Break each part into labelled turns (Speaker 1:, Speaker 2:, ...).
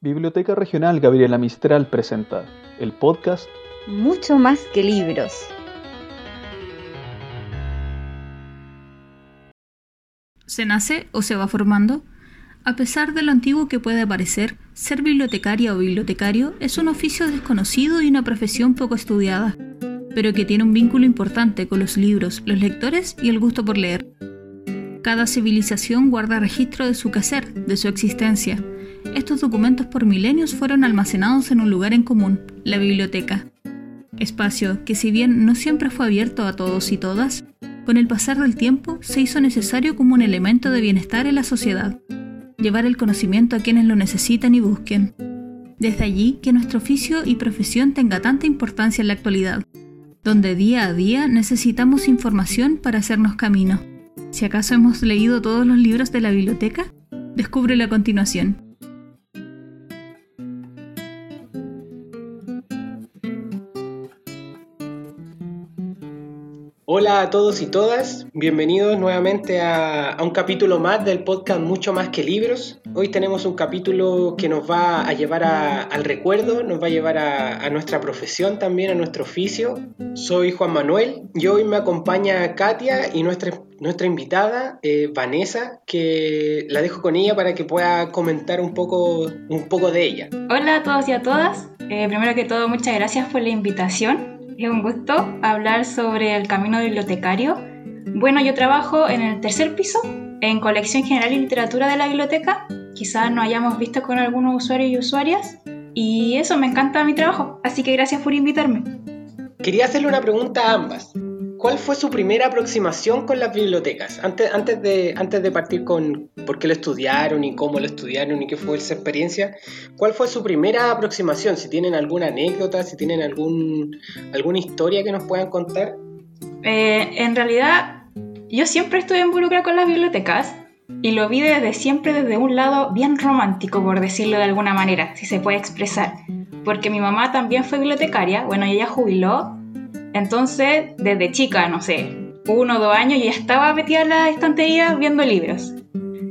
Speaker 1: Biblioteca Regional Gabriela Mistral presenta el podcast
Speaker 2: Mucho más que libros.
Speaker 3: ¿Se nace o se va formando? A pesar de lo antiguo que puede parecer, ser bibliotecaria o bibliotecario es un oficio desconocido y una profesión poco estudiada, pero que tiene un vínculo importante con los libros, los lectores y el gusto por leer. Cada civilización guarda registro de su quehacer, de su existencia. Estos documentos por milenios fueron almacenados en un lugar en común, la biblioteca. Espacio que si bien no siempre fue abierto a todos y todas, con el pasar del tiempo se hizo necesario como un elemento de bienestar en la sociedad, llevar el conocimiento a quienes lo necesitan y busquen. Desde allí que nuestro oficio y profesión tenga tanta importancia en la actualidad, donde día a día necesitamos información para hacernos camino. Si acaso hemos leído todos los libros de la biblioteca, descúbrelo a continuación.
Speaker 4: Hola a todos y todas, bienvenidos nuevamente a, un capítulo más del podcast Mucho más que libros. Hoy tenemos un capítulo que nos va a llevar al recuerdo, nos va a llevar a, a, nuestra profesión también, a nuestro oficio. Soy Juan Manuel y hoy me acompaña Katia y nuestra, nuestra invitada eh, Vanessa, que la dejo con ella para que pueda comentar un poco, un poco de ella.
Speaker 5: Hola a todos y a todas, eh, primero que todo muchas gracias por la invitación. Es un gusto hablar sobre el camino bibliotecario. Bueno, yo trabajo en el tercer piso, en colección general y literatura de la biblioteca. Quizás nos hayamos visto con algunos usuarios y usuarias. Y eso, me encanta mi trabajo. Así que gracias por invitarme.
Speaker 4: Quería hacerle una pregunta a ambas. ¿Cuál fue su primera aproximación con las bibliotecas? Antes, antes, de, antes de partir con por qué lo estudiaron y cómo lo estudiaron y qué fue esa experiencia, ¿cuál fue su primera aproximación? Si tienen alguna anécdota, si tienen algún, alguna historia que nos puedan contar.
Speaker 5: Eh, en realidad, yo siempre estuve involucrada con las bibliotecas y lo vi desde siempre desde un lado bien romántico, por decirlo de alguna manera, si se puede expresar. Porque mi mamá también fue bibliotecaria, bueno, ella jubiló entonces, desde chica, no sé, uno o dos años, ya estaba metida en la estantería viendo libros.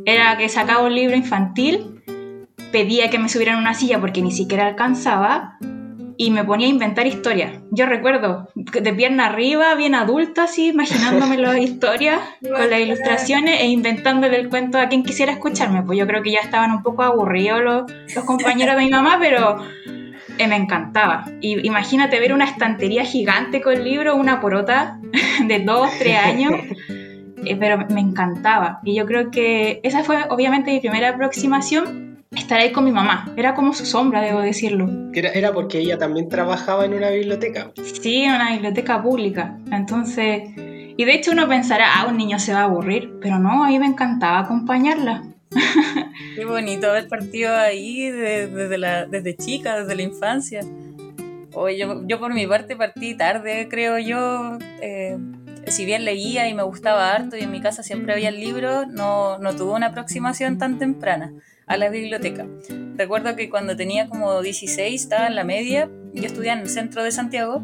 Speaker 5: Era que sacaba un libro infantil, pedía que me subieran una silla porque ni siquiera alcanzaba y me ponía a inventar historias. Yo recuerdo, de pierna arriba, bien adulta, así, imaginándome las historias con las ilustraciones e inventándole el cuento a quien quisiera escucharme. Pues yo creo que ya estaban un poco aburridos los, los compañeros de mi mamá, pero me encantaba. Y imagínate ver una estantería gigante con libros, una porota de dos, tres años, eh, pero me encantaba. Y yo creo que esa fue obviamente mi primera aproximación. Estar ahí con mi mamá. Era como su sombra, debo decirlo.
Speaker 4: Era, era porque ella también trabajaba en una biblioteca.
Speaker 5: Sí, en una biblioteca pública. Entonces, y de hecho uno pensará, ah, un niño se va a aburrir, pero no, a mí me encantaba acompañarla.
Speaker 6: Qué bonito haber partido ahí desde, desde, la, desde chica, desde la infancia. Oye, yo, yo, por mi parte partí tarde, creo yo. Eh, si bien leía y me gustaba harto y en mi casa siempre había libros, no, no tuve una aproximación tan temprana a la biblioteca. Recuerdo que cuando tenía como 16, estaba en la media, yo estudiaba en el centro de Santiago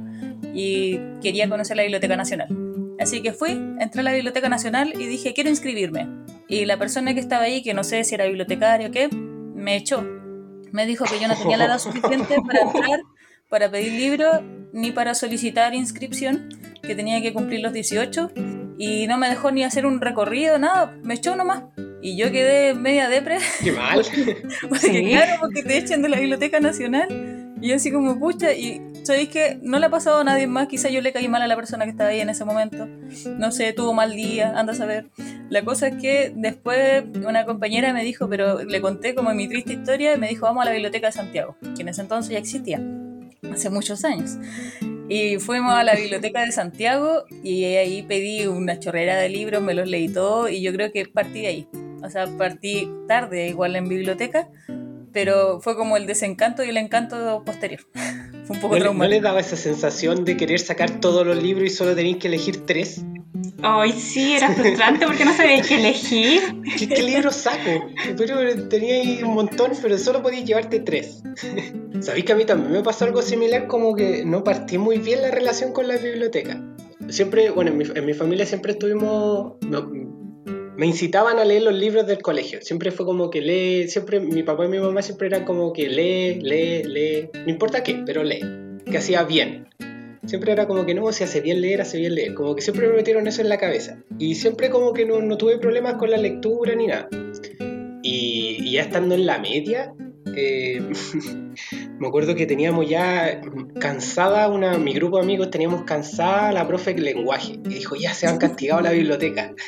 Speaker 6: y quería conocer la Biblioteca Nacional. Así que fui, entré a la Biblioteca Nacional y dije, quiero inscribirme. Y la persona que estaba ahí, que no sé si era bibliotecario o qué, me echó. Me dijo que yo no tenía la edad suficiente para entrar, para pedir libro, ni para solicitar inscripción, que tenía que cumplir los 18. Y no me dejó ni hacer un recorrido, nada, me echó nomás. Y yo quedé media depre.
Speaker 4: Qué mal.
Speaker 6: porque ¿Sí? claro, porque te echan de la Biblioteca Nacional. Y así como, pucha, y sabéis que no le ha pasado a nadie más, quizá yo le caí mal a la persona que estaba ahí en ese momento. No sé, tuvo mal día, anda a saber. La cosa es que después una compañera me dijo, pero le conté como mi triste historia, y me dijo, vamos a la Biblioteca de Santiago, que en ese entonces ya existía, hace muchos años. Y fuimos a la biblioteca de Santiago y ahí pedí una chorrera de libros, me los leí todos y yo creo que partí de ahí. O sea, partí tarde igual en biblioteca, pero fue como el desencanto y el encanto posterior. fue un poco
Speaker 4: ¿No,
Speaker 6: traumático.
Speaker 4: ¿No le daba esa sensación de querer sacar todos los libros y solo tenéis que elegir tres?
Speaker 5: Ay, sí, era frustrante porque no sabía qué elegir.
Speaker 4: ¿Qué, qué libro saco? Pero tenía ahí un montón, pero solo podías llevarte tres. Sabéis que a mí también me pasó algo similar, como que no partí muy bien la relación con la biblioteca. Siempre, bueno, en mi, en mi familia siempre estuvimos. Me incitaban a leer los libros del colegio. Siempre fue como que lee, siempre mi papá y mi mamá siempre eran como que lee, lee, lee, no importa qué, pero lee, que hacía bien. Siempre era como que no, si hace bien leer, hace bien leer. Como que siempre me metieron eso en la cabeza. Y siempre como que no, no tuve problemas con la lectura ni nada. Y, y ya estando en la media, eh, me acuerdo que teníamos ya cansada una, mi grupo de amigos teníamos cansada la profe de lenguaje y dijo ya se han castigado a la biblioteca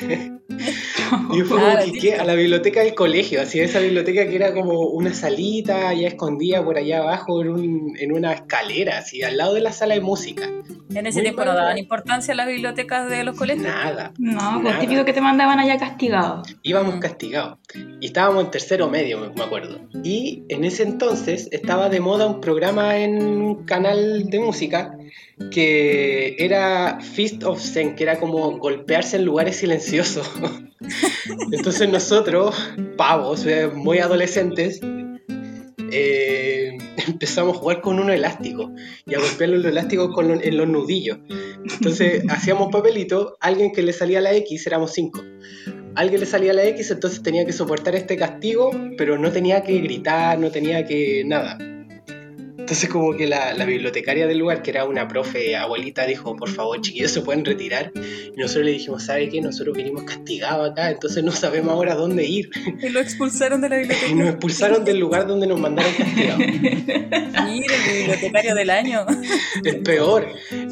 Speaker 4: y fue como que, ¿qué? a la biblioteca del colegio así esa biblioteca que era como una salita ya escondida por allá abajo en, un, en una escalera así al lado de la sala de música
Speaker 6: En ese
Speaker 4: Muy
Speaker 6: tiempo no daban importancia a las bibliotecas de los colegios.
Speaker 4: nada
Speaker 5: No, pues típico que te mandaban allá castigado.
Speaker 4: íbamos
Speaker 6: Mm.
Speaker 4: castigados. Y estábamos en tercero medio, me- acuerdo. Y en ese entonces de moda un programa en un canal de música que era Fist of Zen, que era como golpearse en lugares silenciosos. Entonces nosotros, pavos, eh, muy adolescentes, eh, empezamos a jugar con uno elástico y a golpear los elásticos con en los nudillos. Entonces hacíamos papelito, alguien que le salía la X, éramos cinco. Alguien le salía la X, entonces tenía que soportar este castigo, pero no tenía que gritar, no tenía que nada. Entonces como que la, la bibliotecaria del lugar, que era una profe abuelita, dijo, por favor chiquillos se pueden retirar. Y nosotros le dijimos, ¿sabe qué? Nosotros vinimos castigados acá, entonces no sabemos ahora dónde ir.
Speaker 6: Y lo expulsaron de la biblioteca.
Speaker 4: Y nos expulsaron del lugar donde nos mandaron castigados.
Speaker 6: Mira, el bibliotecario del año.
Speaker 4: Es peor.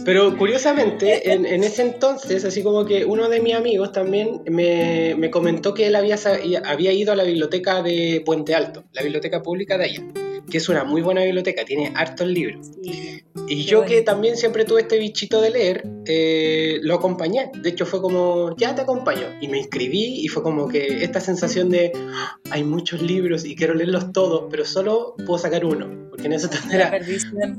Speaker 4: Pero curiosamente, en, en ese entonces, así como que uno de mis amigos también me, me comentó que él había, había ido a la biblioteca de Puente Alto, la biblioteca pública de allá, que es una muy buena biblioteca, tiene hartos libros. Y
Speaker 6: Qué
Speaker 4: yo que
Speaker 6: bonito.
Speaker 4: también siempre tuve este bichito de leer, eh, lo acompañé. De hecho fue como, ya te acompaño. Y me inscribí y fue como que esta sensación de, "Ah, hay muchos libros y quiero leerlos todos, pero solo puedo sacar uno. Porque en era,
Speaker 6: perdición.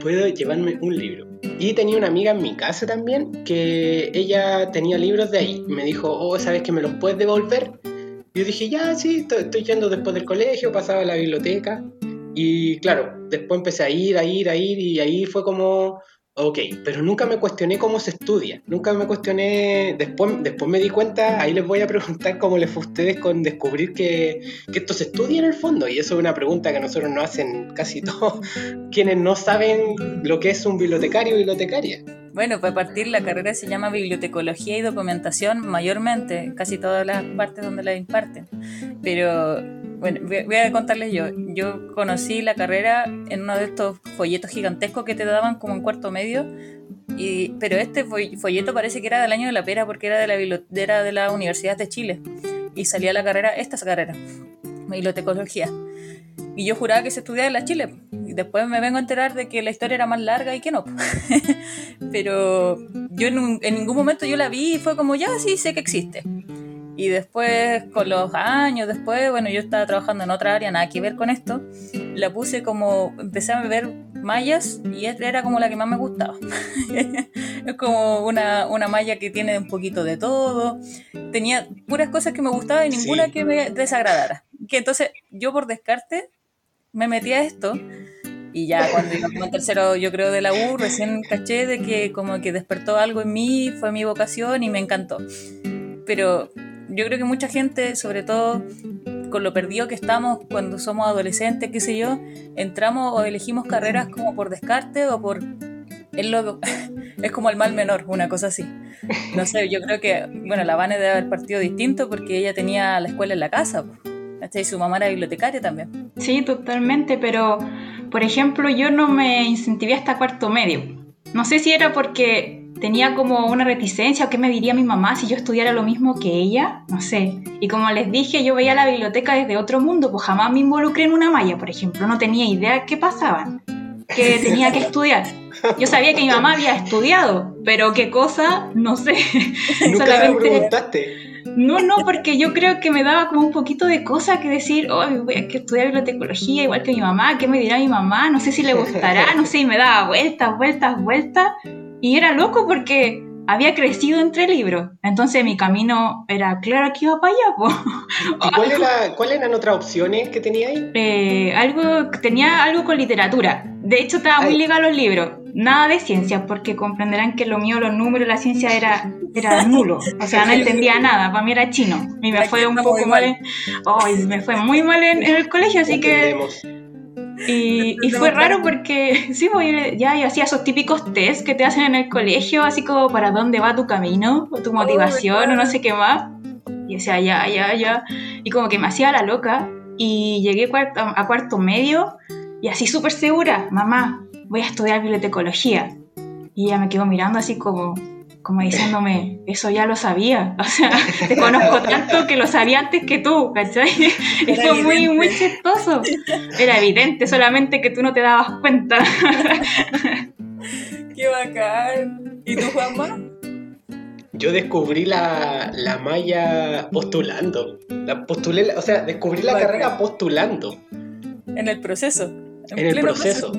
Speaker 4: puedo llevarme un libro. Y tenía una amiga en mi casa también que ella tenía libros de ahí. Y me dijo, oh, ¿sabes que me los puedes devolver? Y yo dije, ya, sí, estoy, estoy yendo después del colegio, pasaba a la biblioteca. Y claro, después empecé a ir, a ir, a ir, y ahí fue como, ok, pero nunca me cuestioné cómo se estudia. Nunca me cuestioné, después, después me di cuenta, ahí les voy a preguntar cómo les fue a ustedes con descubrir que, que esto se estudia en el fondo. Y eso es una pregunta que nosotros nos hacen casi todos quienes no saben lo que es un bibliotecario o bibliotecaria.
Speaker 6: Bueno, para partir la carrera se llama Bibliotecología y Documentación mayormente, en casi todas las partes donde la imparten. Pero bueno, voy a contarles yo. Yo conocí la carrera en uno de estos folletos gigantescos que te daban como en cuarto medio. Y, pero este foll- folleto parece que era del año de la pera porque era de la, era de la Universidad de Chile. Y salía la carrera, esta carrera, bibliotecología. Y yo juraba que se estudiaba en la Chile. Después me vengo a enterar de que la historia era más larga y que no. Pero yo en, en ningún momento yo la vi y fue como, ya sí, sé que existe. Y después, con los años después, bueno, yo estaba trabajando en otra área, nada que ver con esto, la puse como, empecé a ver mallas y era como la que más me gustaba. es como una, una malla que tiene un poquito de todo. Tenía puras cosas que me gustaban y ninguna
Speaker 4: Sí.
Speaker 6: que me desagradara. Que entonces yo por descarte me metí a esto y ya cuando iba como tercero yo creo de la U recién caché de que como que despertó algo en mí, fue mi vocación y me encantó. Pero yo creo que mucha gente, sobre todo con lo perdido que estamos cuando somos adolescentes, qué sé yo, entramos o elegimos carreras como por descarte o por... Es, lo- es como el mal menor, una cosa así. No sé, yo creo que, bueno, la Vane debe haber partido distinto porque ella tenía la escuela en la casa. Y su mamá era bibliotecaria también.
Speaker 5: Sí, totalmente, pero por ejemplo yo no me incentivé hasta cuarto medio. No sé si era porque tenía como una reticencia o qué me diría mi mamá si yo estudiara lo mismo que ella, no sé. Y como les dije, yo veía la biblioteca desde otro mundo, pues jamás me involucré en una malla, por ejemplo, no tenía idea qué pasaban, que tenía que estudiar. Yo sabía que mi mamá había estudiado, pero qué cosa, no sé.
Speaker 4: Nunca me
Speaker 5: Solamente-
Speaker 4: preguntaste.
Speaker 5: No, no, porque yo creo que me daba como un poquito de cosa que decir, oh, voy a estudiar bibliotecología igual que mi mamá, ¿qué me dirá mi mamá? No sé si le gustará, no sé, y me daba vueltas, vueltas, vueltas. Y era loco porque había crecido entre libros. Entonces mi camino era claro que iba para allá, po.
Speaker 4: ¿Y cuál era, cuáles eran otras opciones que tenía ahí?
Speaker 5: Eh, algo, tenía algo con literatura. De hecho, estaba muy ligado a los libros. Nada de ciencia, porque comprenderán que lo mío, los números, la ciencia era, era nulo. O sea, no entendía nada. Para mí era chino. Y me
Speaker 6: Aquí
Speaker 5: fue un poco mal. En, me fue muy mal en, en el colegio, así que. Y, y fue raro porque, sí, pues, ya yo hacía esos típicos test que te hacen en el colegio, así como para dónde va tu camino, o tu motivación, o no sé qué más. Y decía, ya, ya, ya. Y como que me hacía la loca. Y llegué cuarto- a cuarto medio y así súper segura, mamá, voy a estudiar bibliotecología. Y ella me quedó mirando así como, como diciéndome, eso ya lo sabía. O sea, te conozco tanto que lo sabía antes que tú, ¿cachai? Y
Speaker 6: Era
Speaker 5: fue muy,
Speaker 6: evidente.
Speaker 5: muy chistoso. Era evidente, solamente que tú no te dabas cuenta.
Speaker 6: Qué bacán. ¿Y tú, Juanma?
Speaker 4: Yo descubrí la, la malla postulando. La postulé, o sea, descubrí la
Speaker 6: Bacán.
Speaker 4: carrera postulando.
Speaker 6: En el proceso.
Speaker 4: En el proceso.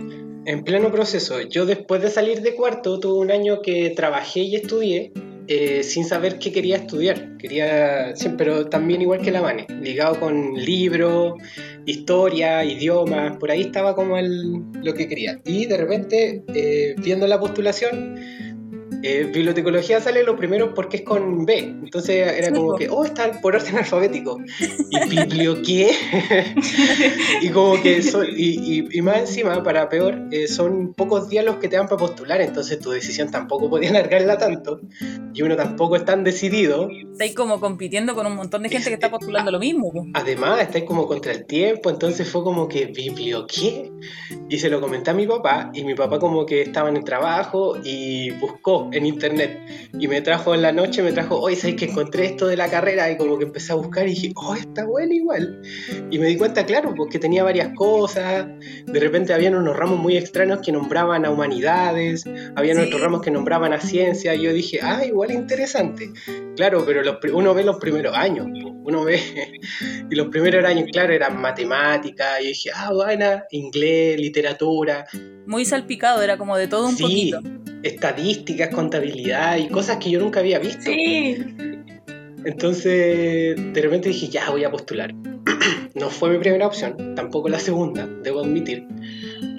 Speaker 4: En pleno proceso. Yo después de salir de cuarto tuve un año que trabajé y estudié eh, sin saber qué quería estudiar. Quería, sí, pero también igual que la Vane, ligado con libros, historia, idiomas, por ahí estaba como el, lo que quería. Y de repente, eh, viendo la postulación, eh, bibliotecología sale lo primero porque es con B. Entonces era
Speaker 6: Sí,
Speaker 4: como
Speaker 6: po.
Speaker 4: que, oh, está por orden alfabético. ¿Y biblio qué? y como que son, y, y- y más encima, para peor, eh, son pocos días los que te dan para postular, entonces tu decisión tampoco podía alargarla tanto. Y uno tampoco es tan decidido.
Speaker 6: Estáis como compitiendo con un montón de gente que está postulando lo mismo. po.
Speaker 4: Además, estáis como contra el tiempo, entonces fue como que, ¿biblio qué? Y se lo comenté a mi papá, y mi papá como que estaba en el trabajo y buscó en internet. Y me trajo en la noche, me trajo, oye, ¿sabes que encontré esto de la carrera? Y como que empecé a buscar y dije, oh, está bueno igual. Y me di cuenta, claro, porque tenía varias cosas. De repente habían unos ramos muy extraños que nombraban a humanidades, habían
Speaker 6: Sí.
Speaker 4: otros ramos que nombraban a ciencia. Y yo dije, ah, igual interesante. Claro, pero los uno ve los primeros años, uno ve, y los primeros años, claro, eran matemáticas, y dije, ah, buena, inglés, literatura,
Speaker 6: Muy salpicado, era como de todo un
Speaker 4: sí,
Speaker 6: poquito.
Speaker 4: Estadísticas, contabilidad y cosas que yo nunca había visto.
Speaker 5: Sí.
Speaker 4: Entonces, de repente dije, ya voy a postular. no fue mi primera opción, tampoco la segunda, debo admitir.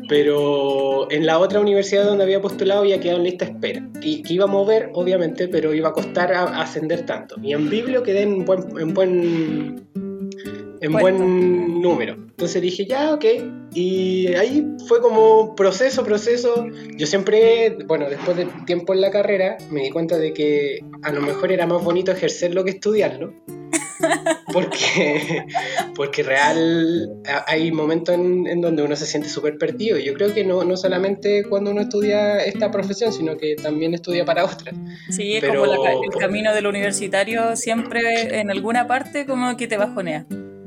Speaker 4: Pero en la otra universidad donde había postulado había quedado en lista de espera. Y que iba a mover, obviamente, pero iba a costar a- ascender tanto. Y en Biblio quedé en buen, en buen, en
Speaker 6: Puesto.
Speaker 4: buen número. Entonces dije, ya, ok. Y ahí fue como proceso, proceso. Yo siempre, bueno, después de tiempo en la carrera, me di cuenta de que a lo mejor era más bonito ejercerlo que estudiarlo. Porque, porque real hay momentos en, en donde uno se siente súper perdido. Y Yo creo que no, no solamente cuando uno estudia esta profesión, sino que también estudia para otras.
Speaker 6: Sí, es
Speaker 4: Pero-
Speaker 6: como la- el camino del universitario siempre en alguna parte como que te bajonea.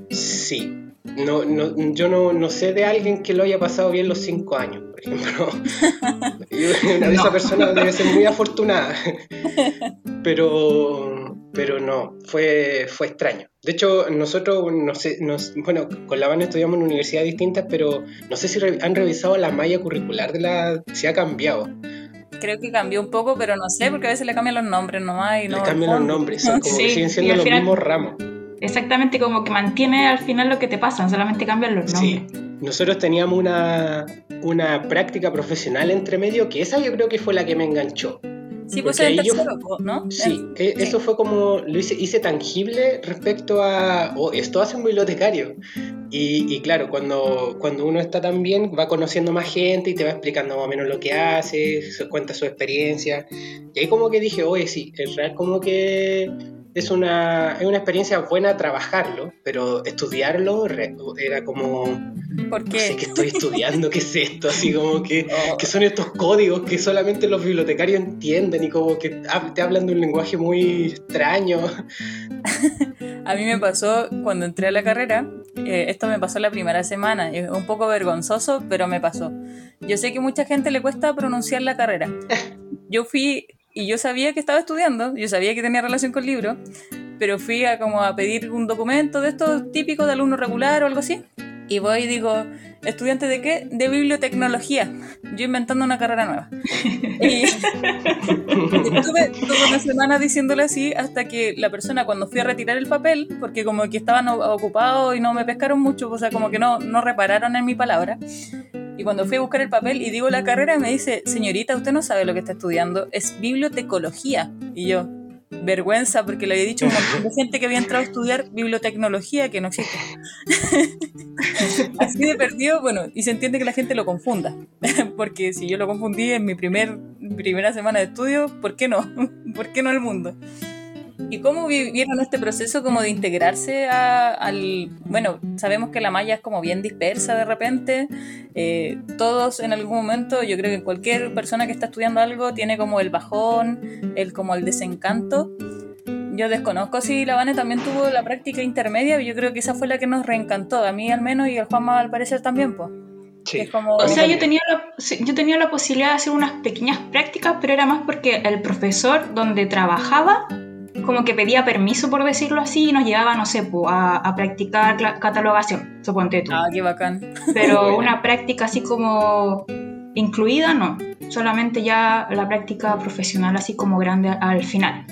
Speaker 4: Sí. No, no, yo no, no sé de alguien que lo haya pasado bien los cinco años, por ejemplo. Una de
Speaker 5: No.
Speaker 4: esas personas debe ser muy afortunada. Pero, pero no, fue, fue extraño. De hecho, nosotros, no sé, nos- bueno, con la banda estudiamos en universidades distintas, pero no sé si re- han revisado la malla curricular de la... si ha cambiado.
Speaker 6: Creo que cambió un poco, pero no sé, porque a veces le cambian los nombres nomás y no
Speaker 4: Le cambian los nombres, son como que
Speaker 5: Sí,
Speaker 4: siguen
Speaker 5: y
Speaker 4: siendo los
Speaker 5: final-
Speaker 4: mismos ramos.
Speaker 5: Exactamente como que mantiene al final lo que te pasa, solamente cambian los
Speaker 4: Sí,
Speaker 5: nombres.
Speaker 4: nosotros teníamos una, una práctica profesional entre medio que esa yo creo que fue la que me enganchó.
Speaker 6: Sí, pues el
Speaker 4: yo-
Speaker 6: tercero, po, ¿no?
Speaker 4: Sí, e- eso fue como, lo hice, hice tangible respecto a, oh, esto hace un bibliotecario. Y, y claro, cuando, cuando uno está tan bien, va conociendo más gente y te va explicando más o menos lo que hace, se cuenta su experiencia. Y ahí como que dije, oye, sí, es real como que es una, es una experiencia buena trabajarlo, pero estudiarlo re- era como,
Speaker 6: ¿Por
Speaker 4: no sé
Speaker 6: qué?
Speaker 4: qué estoy estudiando, qué es esto, así como que
Speaker 6: Oh,
Speaker 4: que son estos códigos que solamente los bibliotecarios entienden y como que te hablan de un lenguaje muy extraño.
Speaker 6: A mí me pasó cuando entré a la carrera, eh, esto me pasó la primera semana, es un poco vergonzoso, pero me pasó. Yo sé que mucha gente le cuesta pronunciar la carrera. Yo fui y yo sabía que estaba estudiando, yo sabía que tenía relación con libros, pero fui a como a pedir un documento de estos típicos de alumno regular o algo así. Y voy y digo, ¿estudiante de qué? De bibliotecnología. Yo inventando una carrera nueva. Y estuve toda una semana diciéndole así hasta que la persona cuando fui a retirar el papel, porque como que estaban ocupados y no me pescaron mucho, o sea, como que no, no repararon en mi palabra, cuando fui a buscar el papel y digo la carrera, me dice, señorita, usted no sabe lo que está estudiando, es bibliotecología. Y yo, vergüenza, porque le había dicho un montón de gente que había entrado a estudiar bibliotecnología, que no existe. Así de perdido, bueno, y se entiende que la gente lo confunda. porque si yo lo confundí en mi primer, primera semana de estudio, ¿por qué no? ¿Por qué no el mundo? ¿Y cómo vivieron este proceso como de integrarse al... Bueno, sabemos que la malla es como bien dispersa de repente. Eh, todos en algún momento, yo creo que cualquier persona que está estudiando algo tiene como el bajón, el como el desencanto. Yo desconozco si la Vane también tuvo la práctica intermedia, yo creo que esa fue la que nos reencantó, a mí al menos y al Juanma al parecer también, pues.
Speaker 5: Sí. O sea, yo tenía, la, yo tenía la posibilidad de hacer unas pequeñas prácticas, pero era más porque el profesor donde trabajaba como que pedía permiso, por decirlo así, y nos llevaba, no sé, a, a, practicar catalogación, suponte tú.
Speaker 6: Ah, qué bacán.
Speaker 5: Pero una práctica así como incluida, no. Solamente ya la práctica profesional así como grande al final.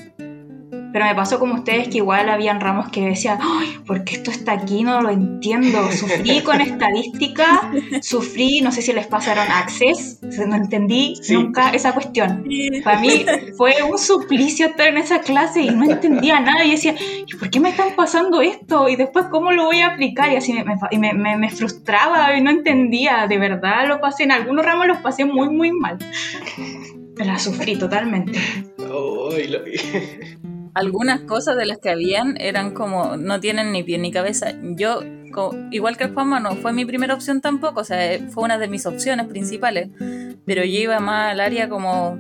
Speaker 5: Pero me pasó como ustedes que igual habían ramos que decían, ay, ¿por qué esto está aquí? No lo entiendo. Sufrí con estadística, sufrí, no sé si les pasaron access, no entendí nunca esa cuestión. Para mí fue un suplicio estar en esa clase y no entendía nada. Y decía, ¿y por qué me están pasando esto? Y después, ¿cómo lo voy a aplicar? Y así me, me, me, frustraba y no entendía. De verdad lo pasé, en algunos ramos los pasé muy, muy mal. Me la sufrí totalmente.
Speaker 6: Oh, lo algunas cosas de las que habían eran como, no tienen ni pie ni cabeza. Yo, igual que el Juanma, no fue mi primera opción tampoco, o sea, fue una de mis opciones principales, pero yo iba más al área como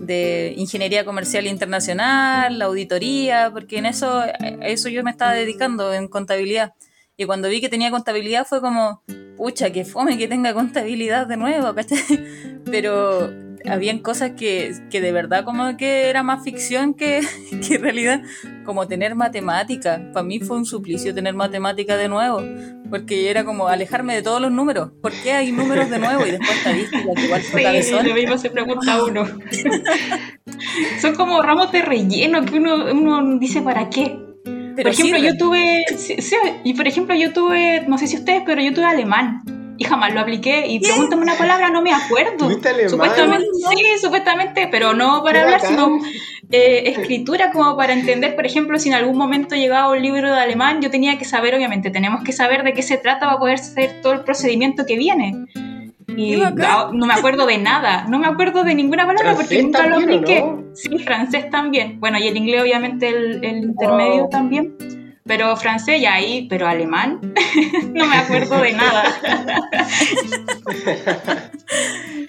Speaker 6: de ingeniería comercial internacional, la auditoría, porque en eso, eso yo me estaba dedicando, en contabilidad. Y cuando vi que tenía contabilidad fue como, pucha, que fome que tenga contabilidad de nuevo, ¿cachai? Pero habían cosas que, que, de verdad como que era más ficción que, que realidad, como tener matemática. Para mí fue un suplicio tener matemática de nuevo, porque era como alejarme de todos los números. ¿Por qué hay números de nuevo? Y después estadística, que igual fue
Speaker 5: sí, lo mismo se pregunta uno. Son como ramos de relleno que uno, uno dice para qué. por ejemplo, yo tuve, sí, y por ejemplo, yo tuve, no sé si ustedes, pero yo tuve alemán y jamás lo apliqué. Y pregúntame una palabra, no me acuerdo. Supuestamente, sí, supuestamente, pero no para hablar, sino eh, escritura, como para entender, por ejemplo, si en algún momento llegaba un libro de alemán, yo tenía que saber, obviamente, tenemos que saber de qué se trata para poder hacer todo el procedimiento que viene. Y no, me acuerdo de nada, no me acuerdo de ninguna palabra porque nunca lo apliqué. Sí, francés también. Bueno, y el inglés, obviamente, el, intermedio también pero francés ya ahí, pero alemán, no me acuerdo de nada.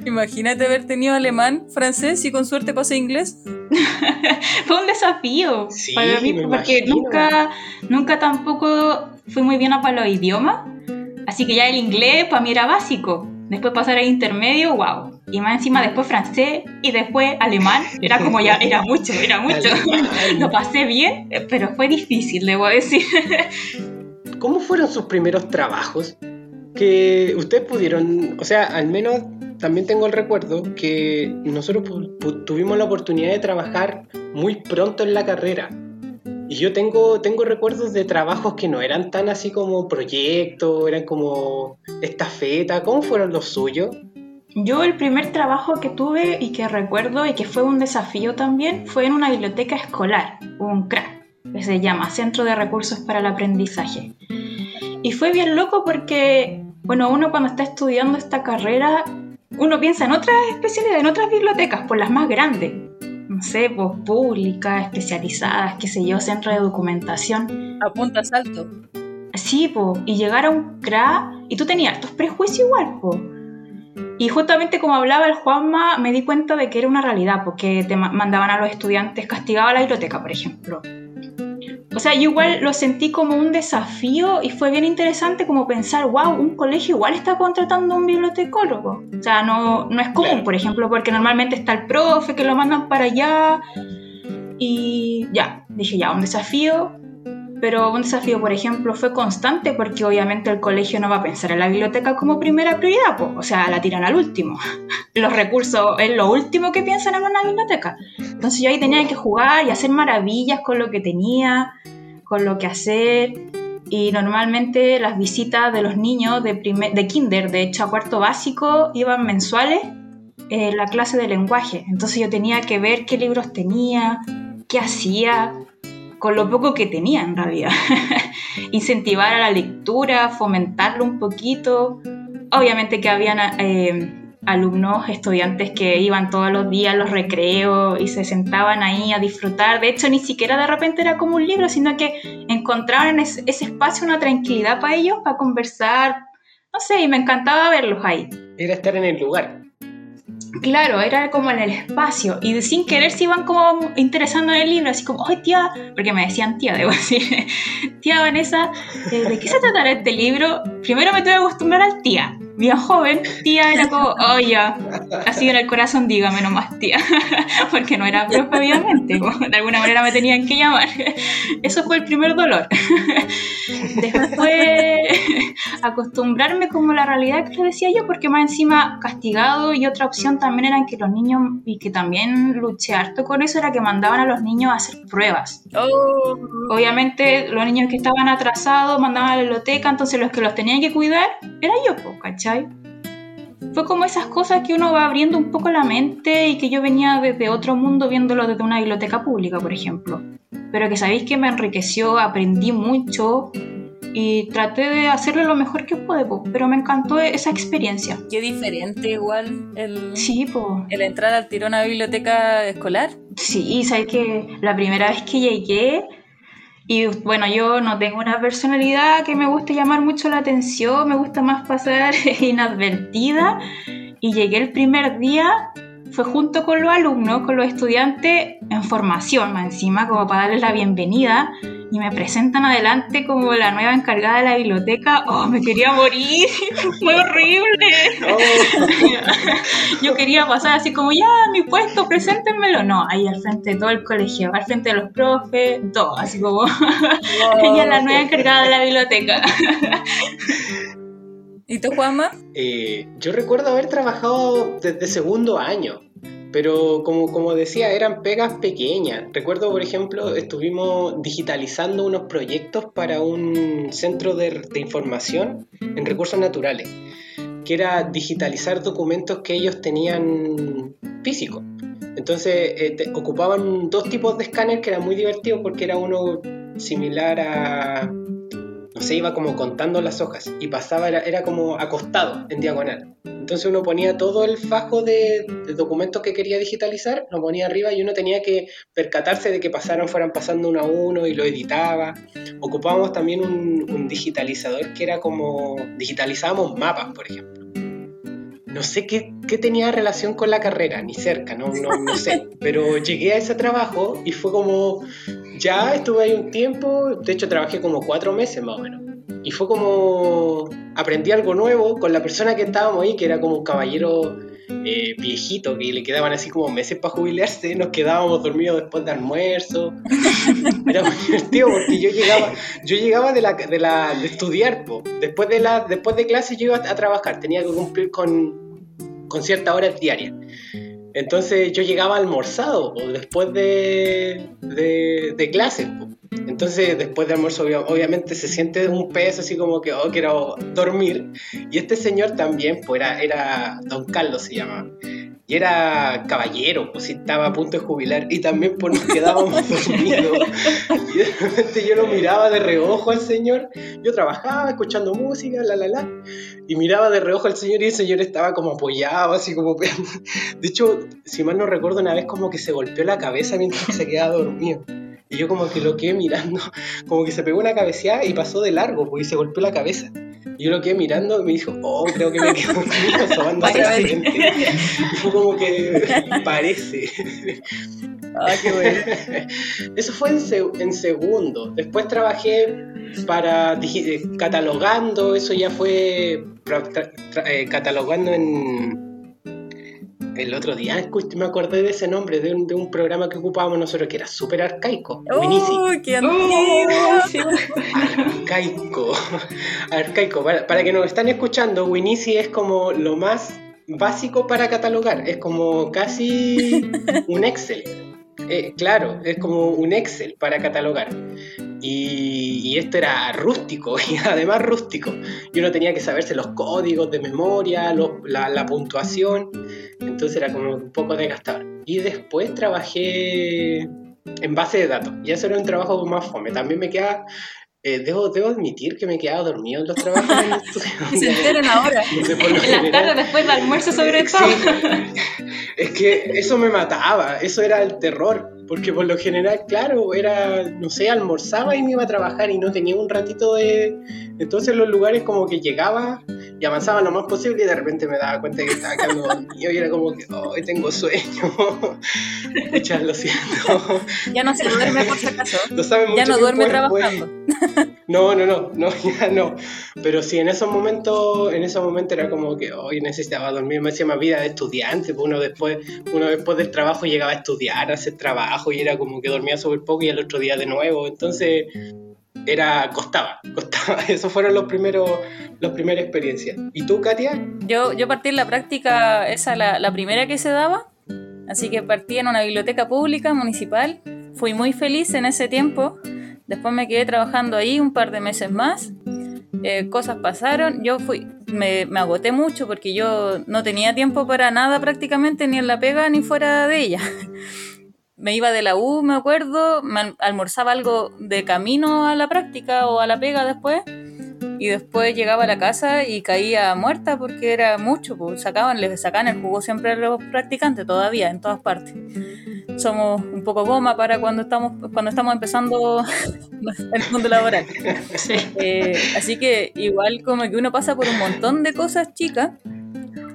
Speaker 6: Imagínate haber tenido alemán, francés y con suerte pasé inglés.
Speaker 5: Fue un desafío para mí, porque nunca, nunca tampoco fui muy bien para los idiomas, así que ya el inglés para mí era básico. Después pasar a intermedio, wow. Y más encima después francés y después alemán. Era como ya, era mucho, era mucho. Lo pasé bien, pero fue difícil, debo decir.
Speaker 4: ¿Cómo fueron sus primeros trabajos? Que ustedes pudieron, o sea, al menos también tengo el recuerdo que nosotros tuvimos la oportunidad de trabajar muy pronto en la carrera. Y yo tengo, tengo recuerdos de trabajos que no eran tan así como proyectos, eran como estafeta. ¿Cómo fueron los suyos?
Speaker 5: Yo el primer trabajo que tuve y que recuerdo y que fue un desafío también fue en una biblioteca escolar, un CRA, que se llama Centro de Recursos para el Aprendizaje. Y fue bien loco porque, bueno, uno cuando está estudiando esta carrera, uno piensa en otras especialidades, en otras bibliotecas, por las más grandes no sé, pues públicas, especializadas, qué sé yo, centro de documentación.
Speaker 6: Apunta salto.
Speaker 5: Sí, pues, y llegar a un CRA y tú tenías estos prejuicios igual, pues. Y justamente como hablaba el Juanma, me di cuenta de que era una realidad, porque te mandaban a los estudiantes, castigaba a la biblioteca, por ejemplo. O sea, yo igual lo sentí como un desafío y fue bien interesante como pensar, wow, un colegio igual está contratando un bibliotecólogo. O sea, no, no es común, por ejemplo, porque normalmente está el profe que lo mandan para allá. Y ya, dije ya, un desafío, pero un desafío, por ejemplo, fue constante porque obviamente el colegio no va a pensar en la biblioteca como primera prioridad, o sea, la tiran al último. Los recursos es lo último que piensan en una biblioteca. Entonces yo ahí tenía que jugar y hacer maravillas con lo que tenía, con lo que hacer. y normalmente las visitas de los niños de, de kinder, de hecho a cuarto básico, iban mensuales en la clase de lenguaje. Entonces yo tenía que ver qué libros tenía, qué hacía, con lo poco que tenía en realidad. Incentivar a la lectura, fomentarlo un poquito. Obviamente que habían eh, alumnos, estudiantes que iban todos los días a los recreos y se sentaban ahí a disfrutar. De hecho, ni siquiera de repente era como un libro, sino que encontraban en ese, espacio una tranquilidad para ellos, para conversar. No sé, y me encantaba verlos ahí.
Speaker 4: Era estar en el lugar.
Speaker 5: Claro, era como en el espacio y sin querer se iban como interesando en el libro, así como, ¡ay tía! Porque me decían tía, debo decir, tía Vanessa, eh, ¿de qué se tratará este libro? Primero me tuve que acostumbrar al tía, bien joven, tía era como, oh ya, así en el corazón, dígame nomás tía, porque no era profe obviamente, de alguna manera me tenían que llamar. Eso fue el primer dolor. Después, acostumbrarme como la realidad que les decía yo, porque más encima castigado y otra opción también era que los niños, y que también luché harto con eso, era que mandaban a los niños a hacer pruebas. Oh. Obviamente los niños que estaban atrasados mandaban a la biblioteca, entonces los que los tenían que cuidar era yo, ¿cachai? Fue como esas cosas que uno va abriendo un poco la mente y que yo venía desde otro mundo viéndolo desde una biblioteca pública, por ejemplo. Pero que sabéis que me enriqueció, aprendí mucho y traté de hacerlo lo mejor que pude, pero me encantó esa experiencia.
Speaker 6: Qué diferente igual el,
Speaker 5: sí,
Speaker 6: el entrar al tirón a una biblioteca escolar.
Speaker 5: Sí, sabes que la primera vez que llegué y bueno, yo no tengo una personalidad que me guste llamar mucho la atención, me gusta más pasar inadvertida. Y llegué el primer día, fue junto con los alumnos, con los estudiantes en formación, más encima, como para darles la bienvenida y me presentan adelante como la nueva encargada de la biblioteca. ¡Oh, me quería morir! ¡Fue horrible! Oh. Yo quería pasar así como, ya, mi puesto, preséntenmelo. No, ahí al frente de todo el colegio, al frente de los profes, todo, así como, ella es la nueva encargada de la biblioteca.
Speaker 6: ¿Y tú, Juanma?
Speaker 4: Eh, yo recuerdo haber trabajado desde segundo año. Pero como, como decía, eran pegas pequeñas. Recuerdo, por ejemplo, estuvimos digitalizando unos proyectos para un centro de, información en recursos naturales, que era digitalizar documentos que ellos tenían físicos. Entonces eh, ocupaban dos tipos de escáner que era muy divertido porque era uno similar a, no sé, iba como contando las hojas y pasaba, era, era como acostado en diagonal. Entonces uno ponía todo el fajo de, documentos que quería digitalizar, lo ponía arriba y uno tenía que percatarse de que pasaran, fueran pasando uno a uno y lo editaba. Ocupábamos también un, digitalizador que era como, digitalizábamos mapas, por ejemplo. No sé qué, tenía relación con la carrera, ni cerca, no, no, no sé. Pero llegué a ese trabajo y fue como, ya estuve ahí un tiempo, de hecho trabajé como cuatro meses más o menos y fue como aprendí algo nuevo con la persona que estábamos ahí, que era como un caballero eh, viejito, que le quedaban así como meses para jubilarse, nos quedábamos dormidos después de almuerzo. Era muy divertido porque yo llegaba, yo llegaba de, la, de, la, de estudiar, después de la, después de clase yo iba a trabajar, tenía que cumplir con, con ciertas horas diarias. Entonces yo llegaba almorzado o después de, de, clases. Entonces, después de almuerzo, obviamente se siente un peso así como que, oh, quiero dormir. Y este señor también, pues era, era Don Carlos se llama. Y era caballero, pues estaba a punto de jubilar. Y también pues nos quedábamos dormidos. Y de repente yo lo miraba de reojo al señor. Yo trabajaba escuchando música, la, la, la. Y miraba de reojo al señor y el señor estaba como apoyado, así como... De hecho, si mal no recuerdo, una vez como que se golpeó la cabeza mientras se quedaba dormido. Y yo como que lo quedé mirando, como que se pegó una cabeceada y pasó de largo, porque se golpeó la cabeza. Y yo lo quedé mirando y me dijo, oh, creo que me quedo conmigo sobando Y fue como que parece.
Speaker 6: Ah, qué bueno.
Speaker 4: Eso fue en, en segundo. Después trabajé para eh, catalogando, eso ya fue eh, catalogando en el otro día me acordé de ese nombre, de un, de un programa que ocupábamos nosotros que era súper arcaico.
Speaker 6: ¡Uy, qué antiguo!
Speaker 4: arcaico. arcaico. Para, que nos están escuchando, Winisi es como lo más básico para catalogar. Es como casi un Excel. Eh, claro, es como un Excel para catalogar. Y, esto era rústico, y además rústico. Y uno tenía que saberse los códigos de memoria, la, la, puntuación, entonces era como un poco desgastador. Y después trabajé en base de datos, y eso era un trabajo más fome. También me quedaba eh, debo, debo, admitir que me he quedado dormido en los trabajos.
Speaker 5: y se enteran ahora. en la tarde después del almuerzo sobre todo.
Speaker 4: es que eso me mataba, eso era el terror. Porque por lo general, claro, era, no sé, almorzaba y me iba a trabajar y no tenía un ratito de... Entonces los lugares como que llegaba y avanzaba lo más posible y de repente me daba cuenta que estaba quedando dormido y era como que, hoy tengo sueño. Pucha, lo siento.
Speaker 5: Ya no se duerme por si acaso.
Speaker 4: ya
Speaker 5: no duerme trabajando.
Speaker 4: No, no, no, no, ya no. Pero sí, en esos momentos, en esos momentos era como que hoy necesitaba dormir, me hacía más vida de estudiante, pues uno después, uno después del trabajo llegaba a estudiar, a hacer trabajo y era como que dormía súper poco y al otro día de nuevo. Entonces era costaba, costaba. Esos fueron los primeros, las primeras experiencias. ¿Y tú, Katia?
Speaker 6: Yo, yo partí en la práctica, esa la, la primera que se daba, así que partí en una biblioteca pública municipal. Fui muy feliz en ese tiempo. Después me quedé trabajando ahí un par de meses más. Eh, cosas pasaron. Yo fui, me, me, agoté mucho porque yo no tenía tiempo para nada prácticamente, ni en la pega ni fuera de ella. me iba de la U, me acuerdo, me almorzaba algo de camino a la práctica o a la pega después. Y después llegaba a la casa y caía muerta porque era mucho, pues sacaban, les sacaban el jugo siempre a los practicantes todavía, en todas partes somos un poco goma para cuando estamos, cuando estamos empezando el mundo laboral. Eh, así que igual como que uno pasa por un montón de cosas chicas,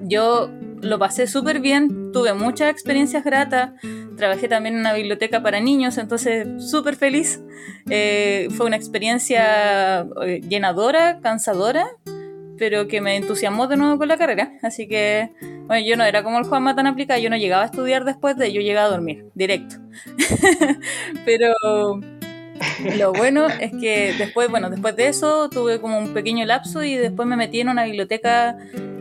Speaker 6: yo lo pasé súper bien, tuve muchas experiencias gratas, trabajé también en una biblioteca para niños, entonces súper feliz. Eh, fue una experiencia eh, llenadora, cansadora, pero que me entusiasmó de nuevo con la carrera. Así que, bueno, yo no era como el Juanma tan aplicado, yo no llegaba a estudiar después de, yo llegaba a dormir, directo. pero lo bueno es que después, bueno, después de eso tuve como un pequeño lapso y después me metí en una biblioteca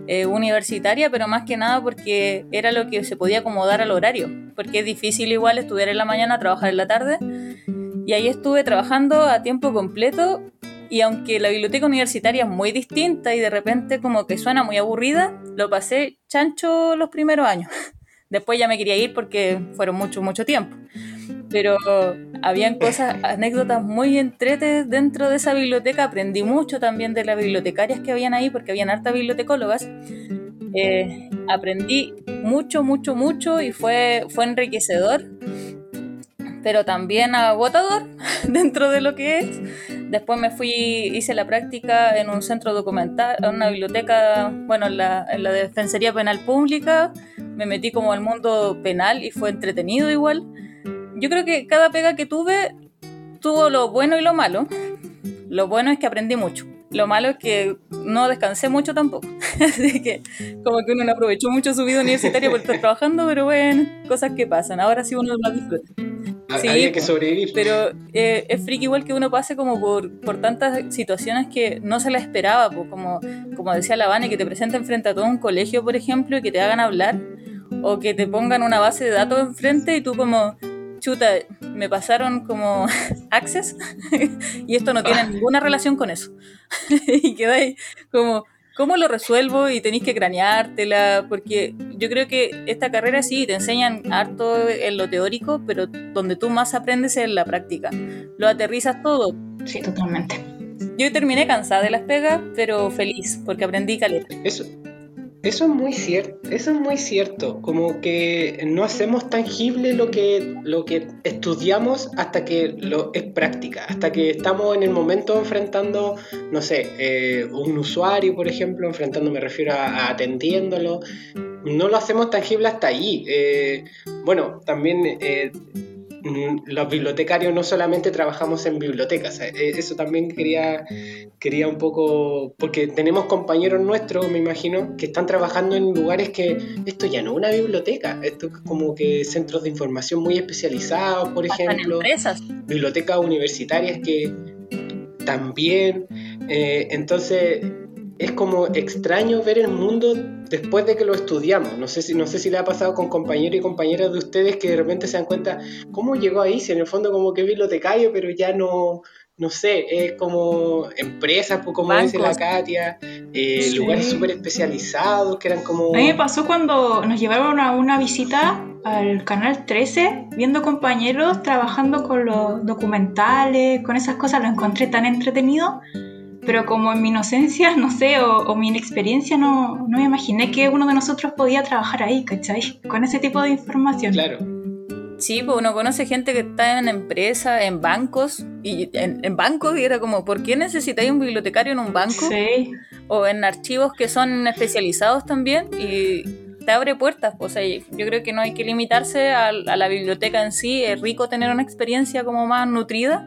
Speaker 6: eh, universitaria, pero más que nada porque era lo que se podía acomodar al horario, porque es difícil igual estudiar en la mañana, trabajar en la tarde. Y ahí estuve trabajando a tiempo completo y aunque la biblioteca universitaria es muy distinta y de repente como que suena muy aburrida, lo pasé chancho los primeros años. Después ya me quería ir porque fueron mucho, mucho tiempo. Pero habían cosas, anécdotas muy entretes dentro de esa biblioteca. Aprendí mucho también de las bibliotecarias que habían ahí porque habían hartas bibliotecólogas. Eh, aprendí mucho, mucho, mucho y fue, fue enriquecedor, pero también agotador dentro de lo que es Después me fui, hice la práctica en un centro documental, en una biblioteca, bueno, en la, en la Defensoría Penal Pública. Me metí como al mundo penal y fue entretenido igual. Yo creo que cada pega que tuve tuvo lo bueno y lo malo. Lo bueno es que aprendí mucho. Lo malo es que no descansé mucho tampoco. Así que como que uno no aprovechó mucho su vida universitaria por estar trabajando, pero bueno, cosas que pasan. Ahora sí uno lo disfruta.
Speaker 4: Sí, Había que sobrevivir.
Speaker 6: Pero eh, es friki igual que uno pase como por, por tantas situaciones que no se la esperaba, pues como, como decía la Vane, que te presenten frente a todo un colegio, por ejemplo, y que te hagan hablar, o que te pongan una base de datos enfrente y tú como, chuta, me pasaron como access y esto no tiene ninguna relación con eso. y quedáis como, ¿cómo lo resuelvo? Y tenéis que craneártela, porque yo creo que esta carrera sí, te enseñan harto en lo teórico, pero donde tú más aprendes es en la práctica. Lo aterrizas todo.
Speaker 5: Sí, totalmente.
Speaker 6: Yo terminé cansada de las pegas, pero feliz, porque aprendí caleta.
Speaker 4: Eso, eso es muy cierto, eso es muy cierto, como que no hacemos tangible lo que, lo que estudiamos hasta que lo es práctica, hasta que estamos en el momento enfrentando, no sé, eh, un usuario, por ejemplo, enfrentando, me refiero a, atendiéndolo, no lo hacemos tangible hasta ahí. Eh, bueno, también eh, los bibliotecarios no solamente trabajamos en bibliotecas, eh, eso también quería, quería un poco, porque tenemos compañeros nuestros, me imagino, que están trabajando en lugares que esto ya no es una biblioteca, esto es como que centros de información muy especializados, por ejemplo, bibliotecas universitarias que también, eh, entonces es como extraño ver el mundo después de que lo estudiamos. No sé si, no sé si le ha pasado con compañeros y compañeras de ustedes que de repente se dan cuenta, ¿cómo llegó ahí? Si en el fondo como que bibliotecario, pero ya no, no sé, es como empresas, pues, como dice la Katia, eh, lugares súper especializados que eran como...
Speaker 5: A mí me pasó cuando nos llevaron a una visita al canal 13, viendo compañeros trabajando con los documentales, con esas cosas, lo encontré tan entretenido pero como en mi inocencia, no sé, o, mi inexperiencia, no, no, me imaginé que uno de nosotros podía trabajar ahí, ¿cachai? Con ese tipo de información.
Speaker 4: Claro.
Speaker 6: Sí, pues uno conoce gente que está en empresas, en bancos, y en, bancos, y era como, ¿por qué necesitáis un bibliotecario en un banco?
Speaker 5: Sí.
Speaker 6: O en archivos que son especializados también, y te abre puertas. Pues, o sea, yo creo que no hay que limitarse a, a la biblioteca en sí, es rico tener una experiencia como más nutrida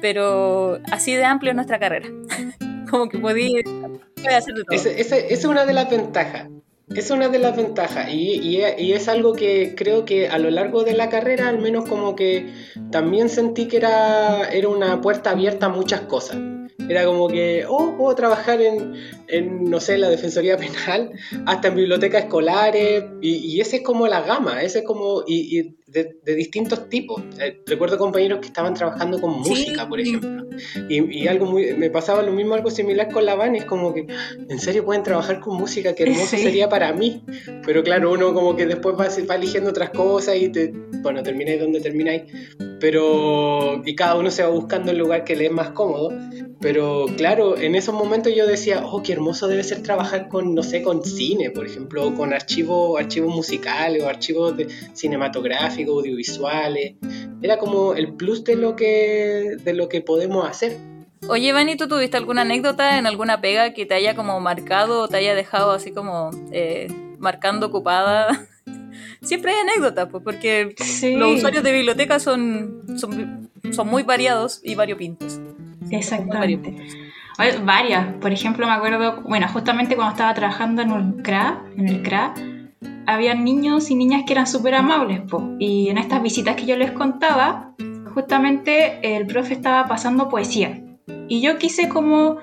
Speaker 6: pero así de amplio es nuestra carrera. Como que podía hacer de todo.
Speaker 4: Esa es una de las ventajas. Es una de las ventajas y, y, y, es algo que creo que a lo largo de la carrera al menos como que también sentí que era, era una puerta abierta a muchas cosas. Era como que, oh, puedo trabajar en, en no sé, la Defensoría Penal, hasta en bibliotecas escolares, y, y ese es como la gama, ese es como, y, y de, distintos tipos. Eh, recuerdo compañeros que estaban trabajando con música, por ejemplo. Y, algo muy, me pasaba lo mismo, algo similar con la van, es como que, ¿en serio pueden trabajar con música? Qué hermoso sería para mí. Pero claro, uno como que después va, va eligiendo otras cosas y te, bueno, termináis donde termináis. Pero, y cada uno se va buscando el lugar que le es más cómodo. Pero claro, en esos momentos yo decía, oh, qué hermoso debe ser trabajar con, no sé, con cine, por ejemplo, con archivos, archivos musicales o archivos de cinematográficos audiovisuales. Era como el plus de lo que, de lo que podemos hacer.
Speaker 6: Oye, Vani, ¿tú tuviste alguna anécdota en alguna pega que te haya como marcado o te haya dejado así como eh, marcando ocupada? Siempre hay anécdotas, pues, porque los usuarios de biblioteca son, son, son muy variados y variopintos.
Speaker 5: Exactamente. Varias. Por ejemplo, me acuerdo, bueno, justamente cuando estaba trabajando en el CRA, en el CRA había niños y niñas que eran súper amables, y en estas visitas que yo les contaba, justamente el profe estaba pasando poesía. Y yo quise como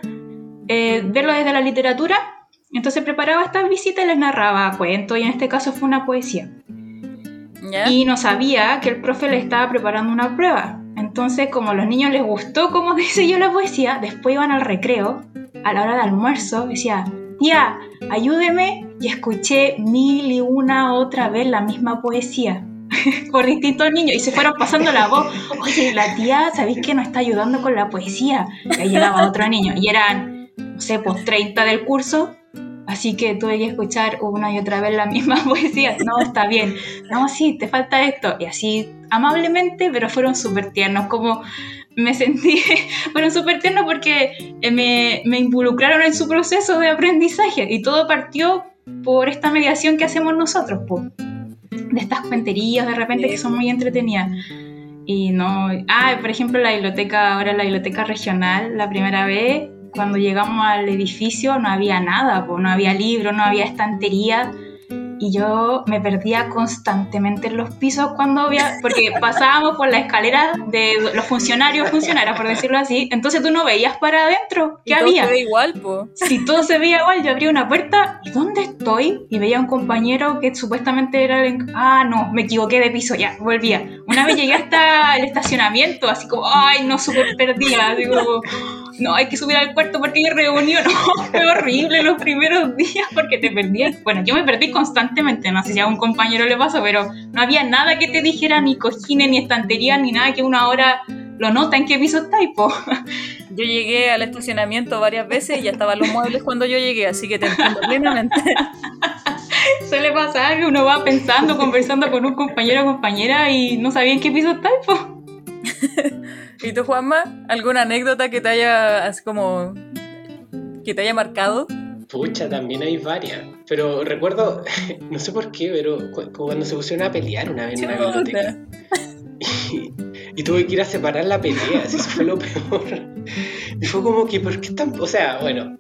Speaker 5: eh, verlo desde la literatura, entonces preparaba estas visitas y les narraba cuentos, y en este caso fue una poesía. Y no sabía que el profe le estaba preparando una prueba. Entonces, como a los niños les gustó como dice yo la poesía, después iban al recreo, a la hora de almuerzo, decía, tía, ayúdeme, y escuché mil y una otra vez la misma poesía por distintos niños y se fueron pasando la voz. Oye, la tía, ¿sabéis que nos está ayudando con la poesía? Y ahí llegaba otro niño y eran, no sé, pues 30 del curso. Así que tuve que escuchar una y otra vez la misma poesía. No, está bien. No, sí, te falta esto. Y así, amablemente, pero fueron súper tiernos. Como me sentí, fueron súper tiernos porque eh, me, me, involucraron en su proceso de aprendizaje y todo partió por esta mediación que hacemos nosotros, de estas cuenterías de repente que son muy entretenidas. Y no, ah, por ejemplo la biblioteca, ahora la biblioteca regional, la primera vez, cuando llegamos al edificio no había nada, pues no había libros, no había estantería y yo me perdía constantemente en los pisos cuando había, porque pasábamos por la escalera de los funcionarios, funcionarias, por decirlo así, entonces tú no veías para adentro qué había.
Speaker 6: Todo se veía igual, po.
Speaker 5: Si todo se veía igual, yo abría una puerta, ¿y dónde estoy? Y veía a un compañero que supuestamente era el... Ah, no, me equivoqué de piso, ya, volvía. Una vez llegué hasta el estacionamiento, así como, ay, no, súper perdida, digo no, hay que subir al cuarto porque hay reunión. No, fue horrible los primeros días porque te perdías. Bueno, yo me perdí constantemente, no sé si a un compañero le pasó, pero no había nada que te dijera, ni cojines, ni estantería, ni nada que una hora lo nota en qué piso está po.
Speaker 6: Yo llegué al estacionamiento varias veces y ya estaban los muebles cuando yo llegué, así que te entiendo plenamente.
Speaker 5: Suele pasar que uno va pensando, conversando con un compañero o compañera y no sabía en qué piso está po.
Speaker 6: ¿Y tú, Juanma? ¿Alguna anécdota que te haya, así como, que te haya marcado?
Speaker 4: Pucha, también hay varias. Pero recuerdo, no sé por qué, pero cuando se pusieron a pelear una vez en la biblioteca. Y, tuve que ir a separar la pelea, eso fue lo peor. Y fue como que, ¿por qué están, o sea, bueno,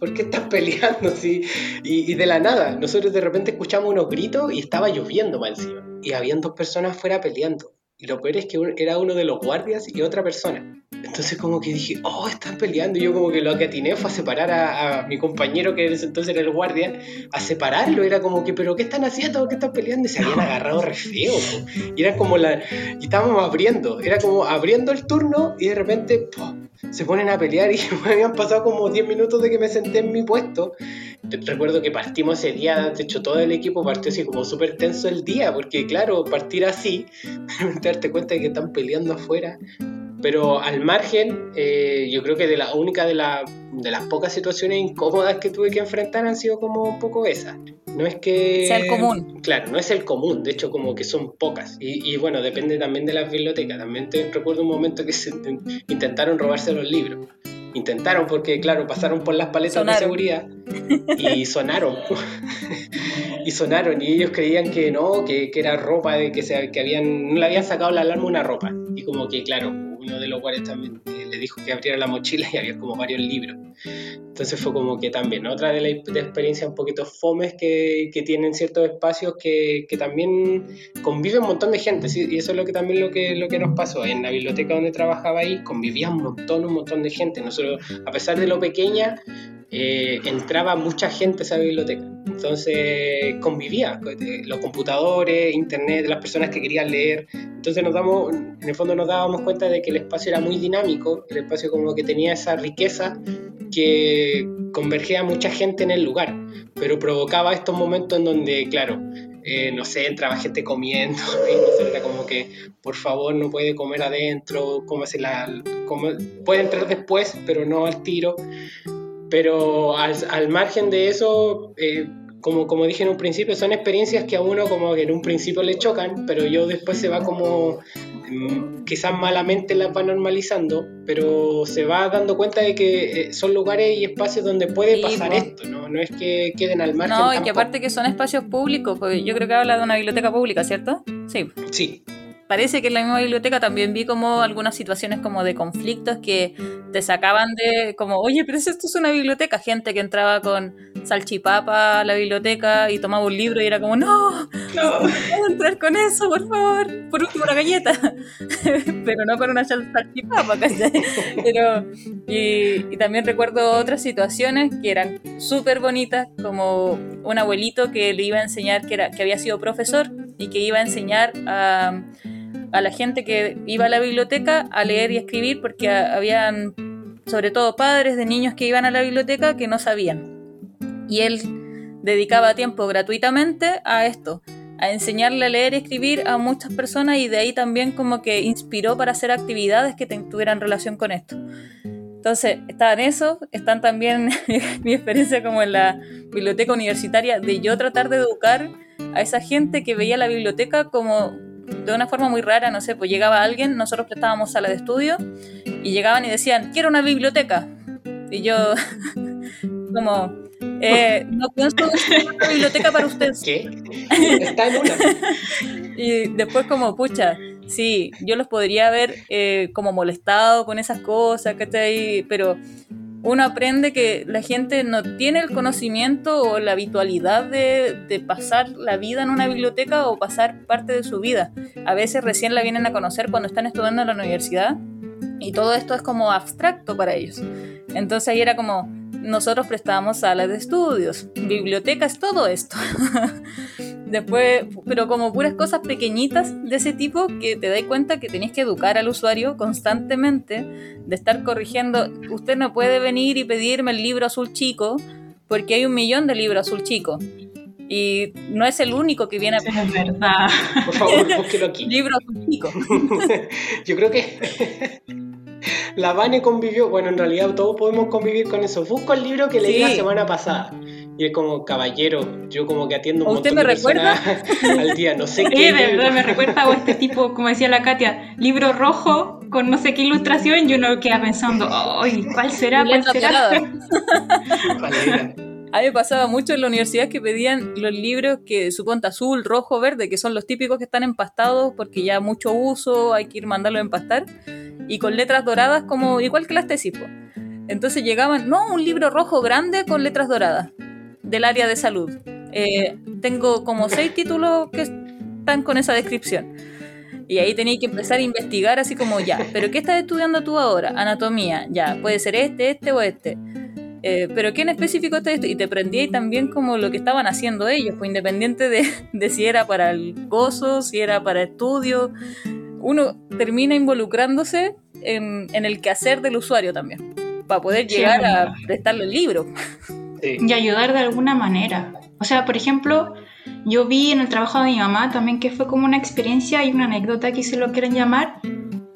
Speaker 4: ¿por qué están peleando? así? Y, de la nada, nosotros de repente escuchamos unos gritos y estaba lloviendo mal Y habían dos personas fuera peleando. Y lo peor es que era uno de los guardias y otra persona. Entonces como que dije, oh, están peleando. Y yo como que lo que atiné fue a separar a, mi compañero, que en ese entonces era el guardia, a separarlo. Era como que, pero ¿qué están haciendo? ¿Qué están peleando? Y se habían agarrado re feo. Y era como la... Y estábamos abriendo. Era como abriendo el turno y de repente se ponen a pelear y me habían pasado como 10 minutos de que me senté en mi puesto. Recuerdo que partimos ese día, de hecho todo el equipo partió así como súper tenso el día, porque claro, partir así, darte cuenta de que están peleando afuera, pero al margen, eh, yo creo que de la única de, la, de las pocas situaciones incómodas que tuve que enfrentar han sido como un poco esas. No es que...
Speaker 6: Sea el común.
Speaker 4: Claro, no es el común, de hecho como que son pocas. Y, bueno, depende también de las bibliotecas. También te recuerdo un momento que se intentaron robarse los libros. Intentaron porque, claro, pasaron por las paletas de seguridad y sonaron. y sonaron y ellos creían que no, que, que era ropa, de que, se, que habían, no le habían sacado la alarma una ropa. Y como que, claro, uno de los cuales también eh, le dijo que abriera la mochila y había como varios libros. Entonces fue como que también otra de las experiencias un poquito fomes que, que tienen ciertos espacios que, que, también convive un montón de gente. Y eso es lo que también lo que, lo que nos pasó. En la biblioteca donde trabajaba ahí convivía un montón, un montón de gente. Nosotros, a pesar de lo pequeña, eh, entraba mucha gente a esa biblioteca. Entonces convivía, eh, los computadores, internet, las personas que querían leer. Entonces nos damos, en el fondo nos dábamos cuenta de que el espacio era muy dinámico, el espacio como que tenía esa riqueza que convergía mucha gente en el lugar, pero provocaba estos momentos en donde, claro, eh, no sé, entraba gente comiendo y no sé, era como que, por favor, no puede comer adentro, cómase la, puede entrar después, pero no al tiro. Pero al, al margen de eso, eh, como, como dije en un principio, son experiencias que a uno como que en un principio le chocan, pero yo después se va como, mm, quizás malamente las va normalizando, pero se va dando cuenta de que eh, son lugares y espacios donde puede pasar esto, ¿no? No es que queden al margen.
Speaker 6: No, y que aparte que son espacios públicos, porque yo creo que habla de una biblioteca pública, ¿cierto?
Speaker 4: Sí. Sí
Speaker 6: parece que en la misma biblioteca también vi como algunas situaciones como de conflictos que te sacaban de como, oye, pero esto es una biblioteca, gente que entraba con salchipapa a la biblioteca y tomaba un libro y era como, no, no, puedo entrar con eso, por favor, por último una galleta, pero no con una salchipapa, Pero, y, también recuerdo otras situaciones que eran súper bonitas, como un abuelito que le iba a enseñar, que, era, que había sido profesor y que iba a enseñar a a la gente que iba a la biblioteca a leer y escribir porque habían sobre todo padres de niños que iban a la biblioteca que no sabían. Y él dedicaba tiempo gratuitamente a esto, a enseñarle a leer y escribir a muchas personas y de ahí también como que inspiró para hacer actividades que tuvieran relación con esto. Entonces, están eso, están también mi experiencia como en la biblioteca universitaria de yo tratar de educar a esa gente que veía la biblioteca como de una forma muy rara, no sé, pues llegaba alguien, nosotros prestábamos sala de estudio y llegaban y decían, quiero una biblioteca. Y yo, como, eh, no pienso una biblioteca para usted.
Speaker 4: ¿Qué? Está en una.
Speaker 6: y después como, pucha, sí, yo los podría haber eh, como molestado con esas cosas, que ahí, pero uno aprende que la gente no tiene el conocimiento o la habitualidad de, pasar la vida en una biblioteca o pasar parte de su vida. A veces recién la vienen a conocer cuando están estudiando en la universidad y todo esto es como abstracto para ellos. Entonces ahí era como, nosotros prestábamos salas de estudios, bibliotecas, todo esto. Después, pero como puras cosas pequeñitas de ese tipo que te das cuenta que tenés que educar al usuario constantemente, de estar corrigiendo, usted no puede venir y pedirme el libro azul chico porque hay un millón de libros azul chico. Y no es el único que viene a...
Speaker 5: Es verdad.
Speaker 4: Por favor, búsquelo aquí.
Speaker 6: libro azul chico.
Speaker 4: Yo creo que la Vane convivió, bueno, en realidad todos podemos convivir con eso. Busco el libro que leí la semana pasada. Y es como, caballero, yo como que atiendo un
Speaker 6: ¿Usted me recuerda?
Speaker 4: al día, no sé
Speaker 5: qué. Sí, de verdad, me recuerda a este tipo, como decía la Katia, libro rojo con no sé qué ilustración y uno queda pensando, ay, ¿cuál será? ¿Cuál será?
Speaker 6: A mí me pasaba mucho en la universidad que pedían los libros que suponte azul, rojo, verde, que son los típicos que están empastados porque ya mucho uso, hay que ir mandarlo a empastar, y con letras doradas como igual que las tesis. Entonces llegaban, no, un libro rojo grande con letras doradas del área de salud. Eh, tengo como seis títulos que están con esa descripción. Y ahí tenías que empezar a investigar así como ya, pero ¿qué estás estudiando tú ahora? Anatomía, ya, puede ser este, este o este. Eh, pero ¿qué en específico está esto? Y te prendí también como lo que estaban haciendo ellos, pues independiente de, de si era para el gozo, si era para estudio, uno termina involucrándose en, en el quehacer del usuario también, para poder
Speaker 5: Sí,
Speaker 6: llegar
Speaker 5: es
Speaker 6: a prestarle el libro.
Speaker 4: Sí.
Speaker 5: y ayudar de alguna manera. O sea, por ejemplo, yo vi en el trabajo de mi mamá también que fue como una experiencia y una anécdota que se lo quieren llamar.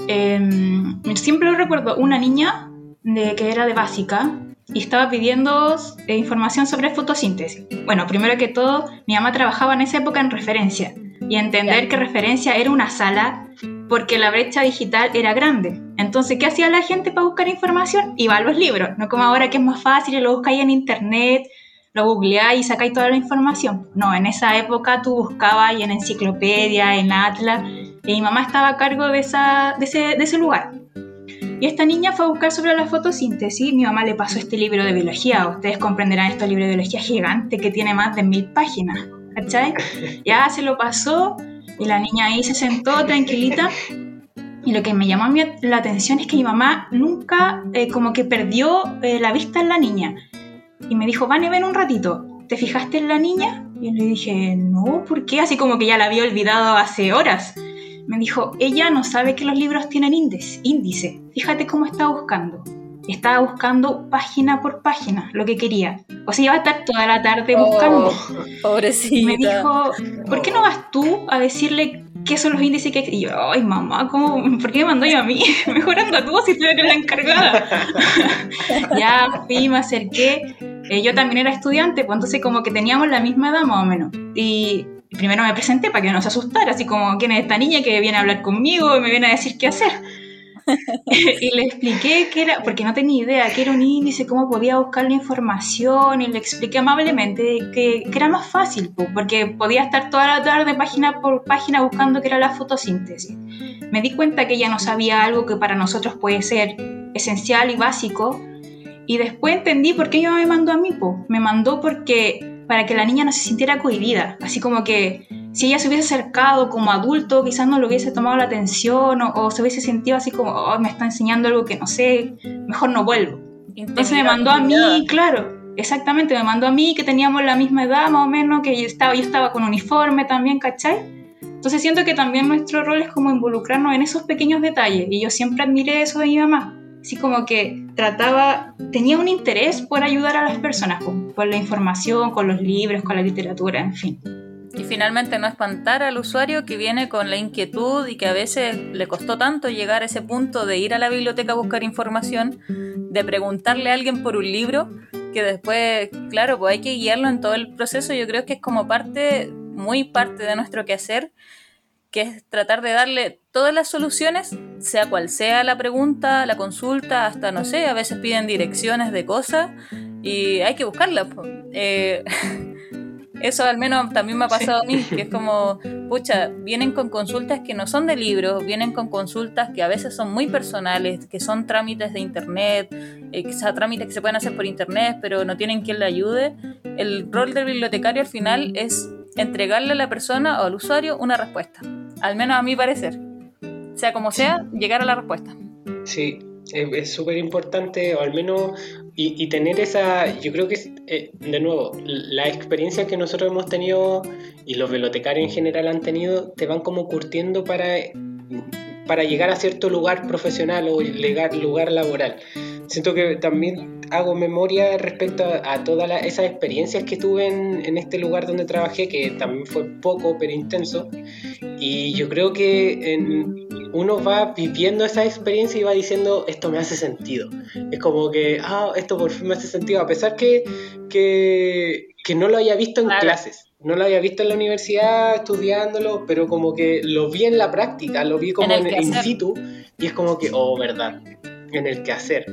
Speaker 5: Em, siempre recuerdo una niña de, que era de básica y estaba pidiendo eh, información sobre fotosíntesis. Bueno, primero que todo, mi mamá trabajaba en esa época en referencia y entender que referencia era una sala porque la brecha digital era grande. Entonces, ¿qué hacía la gente para buscar información? Iba a los libros, no como ahora que es más fácil, lo buscáis en internet, lo googleáis y sacáis toda la información. No, en esa época tú buscabas en enciclopedia, en Atlas, y mi mamá estaba a cargo de, esa, de, ese, de ese lugar. Y esta niña fue a buscar sobre la fotosíntesis. Mi mamá le pasó este libro de biología. Ustedes comprenderán este libro de biología gigante que tiene más de mil páginas. ¿Cachai? Ya se lo pasó y la niña ahí se sentó tranquilita. Y lo que me llamó la atención es que mi mamá nunca eh, como que perdió eh, la vista en la niña. Y me dijo, Vane, ven un ratito. ¿Te fijaste en la niña? Y le dije, no, ¿por qué? Así como que ya la había olvidado hace horas. Me dijo, ella no sabe que los libros tienen índice. índice. Fíjate cómo está buscando. Estaba buscando página por página lo que quería. O sea, iba a estar toda la tarde buscando.
Speaker 6: Oh, pobrecita.
Speaker 5: Y me dijo, ¿por qué no vas tú a decirle qué son los índices que Y yo, ay mamá, ¿cómo? ¿por qué me mandó yo a mí? Mejor anda tú si tú eres la encargada. ya fui, me acerqué. Eh, yo también era estudiante, pues entonces como que teníamos la misma edad más o menos. Y primero me presenté para que no se asustara, así como, ¿quién es esta niña que viene a hablar conmigo y me viene a decir qué hacer? y le expliqué que era, porque no tenía idea, que era un índice, cómo podía buscar la información, y le expliqué amablemente que, que era más fácil, po, porque podía estar toda la tarde página por página buscando qué era la fotosíntesis. Me di cuenta que ella no sabía algo que para nosotros puede ser esencial y básico, y después entendí por qué ella me mandó a mí, po. me mandó porque para que la niña no se sintiera cohibida, así como que si ella se hubiese acercado como adulto, quizás no le hubiese tomado la atención o, o se hubiese sentido así como, oh, me está enseñando algo que no sé, mejor no vuelvo. Entonces me mandó a mí, claro, exactamente, me mandó a mí que teníamos la misma edad más o menos, que yo estaba, yo estaba con uniforme también, ¿cachai? Entonces siento que también nuestro rol es como involucrarnos en esos pequeños detalles y yo siempre admiré eso de mi mamá. Así como que trataba, tenía un interés por ayudar a las personas, con, con la información, con los libros, con la literatura, en fin.
Speaker 6: Y finalmente no espantar al usuario que viene con la inquietud y que a veces le costó tanto llegar a ese punto de ir a la biblioteca a buscar información, de preguntarle a alguien por un libro, que después, claro, pues hay que guiarlo en todo el proceso. Yo creo que es como parte, muy parte de nuestro quehacer, que es tratar de darle todas las soluciones, sea cual sea la pregunta, la consulta, hasta no sé, a veces piden direcciones de cosas y hay que buscarlas. Eh, eso al menos también me ha pasado a mí, que es como, pucha, vienen con consultas que no son de libros, vienen con consultas que a veces son muy personales, que son trámites de internet, eh, quizá trámites que se pueden hacer por internet, pero no tienen quien le ayude. El rol del bibliotecario al final es entregarle a la persona o al usuario una respuesta, al menos a mi parecer. Sea como sea, llegar a la respuesta.
Speaker 4: Sí, es es súper importante, o al menos, y, y tener esa, yo creo que, eh, de nuevo, la experiencia que nosotros hemos tenido y los bibliotecarios en general han tenido, te van como curtiendo para, para llegar a cierto lugar profesional o llegar, lugar laboral. Siento que también hago memoria respecto a, a todas la- esas experiencias que tuve en, en este lugar donde trabajé, que también fue poco pero intenso. Y yo creo que en- uno va viviendo esa experiencia y va diciendo, esto me hace sentido. Es como que, ah, esto por fin me hace sentido, a pesar que, que, que no lo haya visto en
Speaker 6: Claro.
Speaker 4: clases. No lo había visto en la universidad estudiándolo, pero como que lo vi en la práctica, lo vi como
Speaker 6: En el
Speaker 4: en, in situ y es como que, oh, verdad, en el quehacer.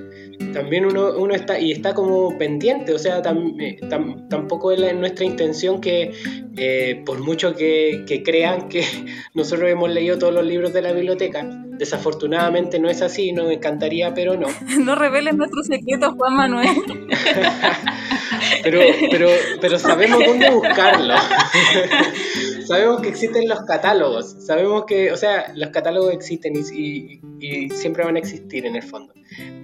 Speaker 4: También uno, uno está y está como pendiente, o sea, tam- eh, tam- tampoco es la- nuestra intención que, eh, por mucho que, que crean que nosotros hemos leído todos los libros de la biblioteca, desafortunadamente no es así, nos encantaría, pero no.
Speaker 6: No reveles nuestros secretos, Juan Manuel.
Speaker 4: Pero, pero, pero sabemos dónde buscarlo. Sabemos que existen los catálogos, sabemos que, o sea, los catálogos existen y, siempre van a existir en el fondo,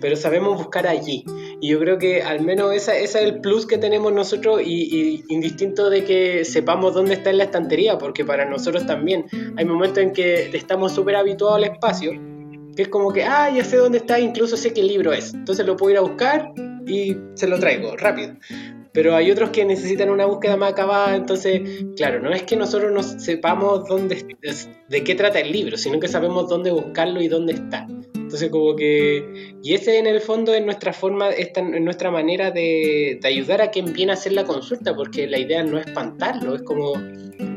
Speaker 4: pero sabemos buscar allí. Y yo creo que al menos esa, ese es el plus que tenemos nosotros y, indistinto de que sepamos dónde está en la estantería, porque para nosotros también hay momentos en que estamos súper habituados al espacio, que es como que, ah, ya sé dónde está, incluso sé qué libro es, entonces lo puedo ir a buscar y se lo traigo rápido pero hay otros que necesitan una búsqueda más acabada, entonces, claro, no es que nosotros no sepamos dónde, de qué trata el libro, sino que sabemos dónde buscarlo y dónde está. Entonces, como que, y ese en el fondo es nuestra forma, esta, es nuestra manera de, de ayudar a quien viene a hacer la consulta, porque la idea no es espantarlo, es como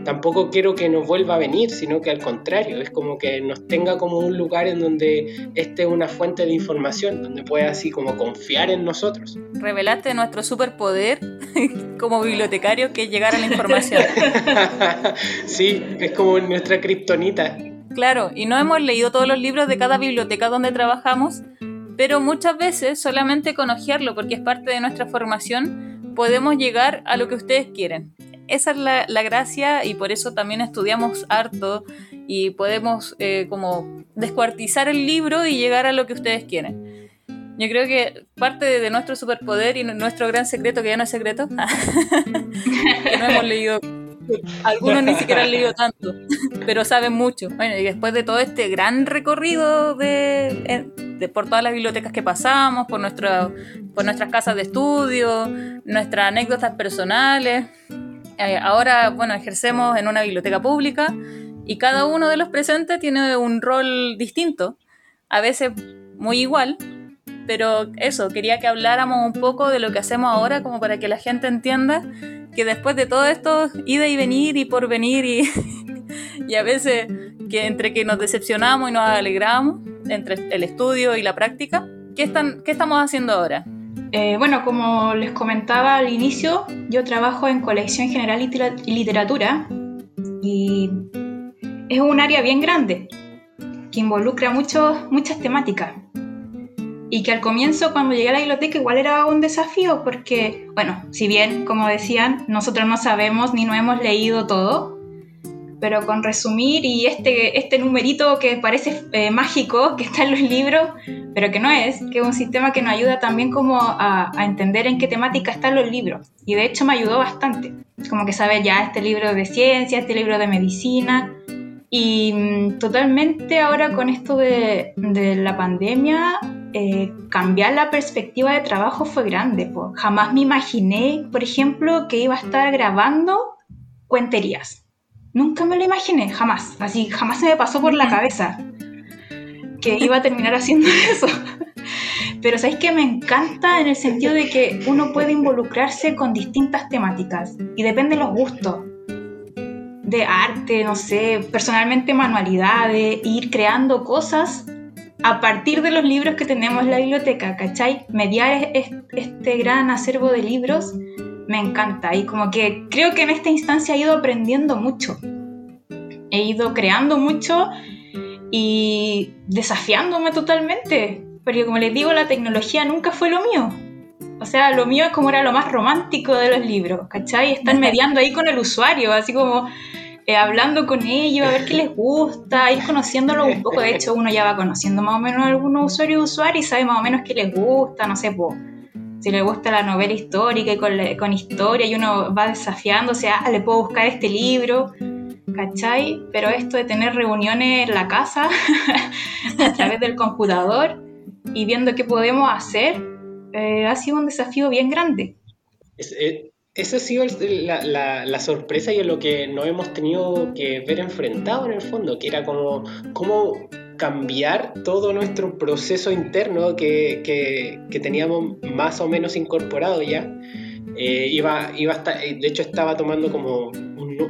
Speaker 4: tampoco quiero que nos vuelva a venir, sino que al contrario, es como que nos tenga como un lugar en donde esté una fuente de información, donde pueda así como confiar en nosotros.
Speaker 6: Revelaste nuestro superpoder como bibliotecario que es llegar a la información.
Speaker 4: sí, es como nuestra kriptonita.
Speaker 6: Claro, y no hemos leído todos los libros de cada biblioteca donde trabajamos, pero muchas veces solamente con ojearlo, porque es parte de nuestra formación, podemos llegar a lo que ustedes quieren esa es la, gracia y por eso también estudiamos harto y podemos eh, como descuartizar el libro y llegar a lo que ustedes quieren. Yo creo que parte de, nuestro superpoder y nuestro gran secreto, que ya no es secreto, que no hemos leído, algunos ni siquiera han leído tanto, pero saben mucho. Bueno, y después de todo este gran recorrido de, de por todas las bibliotecas que pasamos, por, nuestro, por nuestras casas de estudio, nuestras anécdotas personales, eh, ahora, bueno, ejercemos en una biblioteca pública y cada uno de los presentes tiene un rol distinto, a veces muy igual, pero eso, quería que habláramos un poco de lo que hacemos ahora como para que la gente entienda que después de todo esto, ida y venir y por venir y, y a veces que entre que nos decepcionamos y nos alegramos, entre el estudio y la práctica, ¿qué, están, qué estamos haciendo ahora?
Speaker 5: Eh, bueno, como les comentaba al inicio, yo trabajo en colección general y literatura y es un área bien grande que involucra muchas temáticas. Y que al comienzo cuando llegué a la biblioteca igual era un desafío porque, bueno, si bien, como decían, nosotros no sabemos ni no hemos leído todo, pero con resumir y este, este numerito que parece eh, mágico, que está en los libros, pero que no es, que es un sistema que nos ayuda también como a, entender en qué temática están los libros. Y de hecho me ayudó bastante, como que saber ya este libro de ciencia, este libro de medicina. Y mm, totalmente ahora con esto de, de la pandemia, eh, cambiar la perspectiva de trabajo fue grande. Jamás me imaginé, por ejemplo, que iba a estar grabando cuenterías Nunca me lo imaginé, jamás. Así, jamás se me pasó por la cabeza que iba a terminar haciendo eso. Pero sabéis que me encanta en el sentido de que uno puede involucrarse con distintas temáticas y depende de los gustos. De arte, no sé, personalmente manualidades, ir creando cosas a partir de los libros que tenemos en la biblioteca, ¿cachai? Mediar este gran acervo de libros me encanta y como que creo que en esta instancia he ido aprendiendo mucho. He ido creando mucho y desafiándome totalmente, porque como les digo, la tecnología nunca fue lo mío. O sea, lo mío es como era lo más romántico de los libros, ¿cachai? Estar mediando ahí con el usuario, así como eh, hablando con ellos, a ver qué les gusta, ir conociéndolo un poco. De hecho, uno ya va conociendo más o menos a algunos usuarios y usuarios y sabe más o menos qué les gusta, no sé, pues si le gusta la novela histórica y con, historia y uno va desafiando, sea, ah, le puedo buscar este libro, ¿cachai? Pero esto de tener reuniones en la casa a través del computador y viendo qué podemos hacer, eh, ha sido un desafío bien grande.
Speaker 4: Eh, eso ha sido la, la, sorpresa y lo que nos hemos tenido que ver enfrentado en el fondo, que era como cómo cambiar todo nuestro proceso interno que, que, teníamos más o menos incorporado ya. Eh, iba, iba de hecho estaba tomando como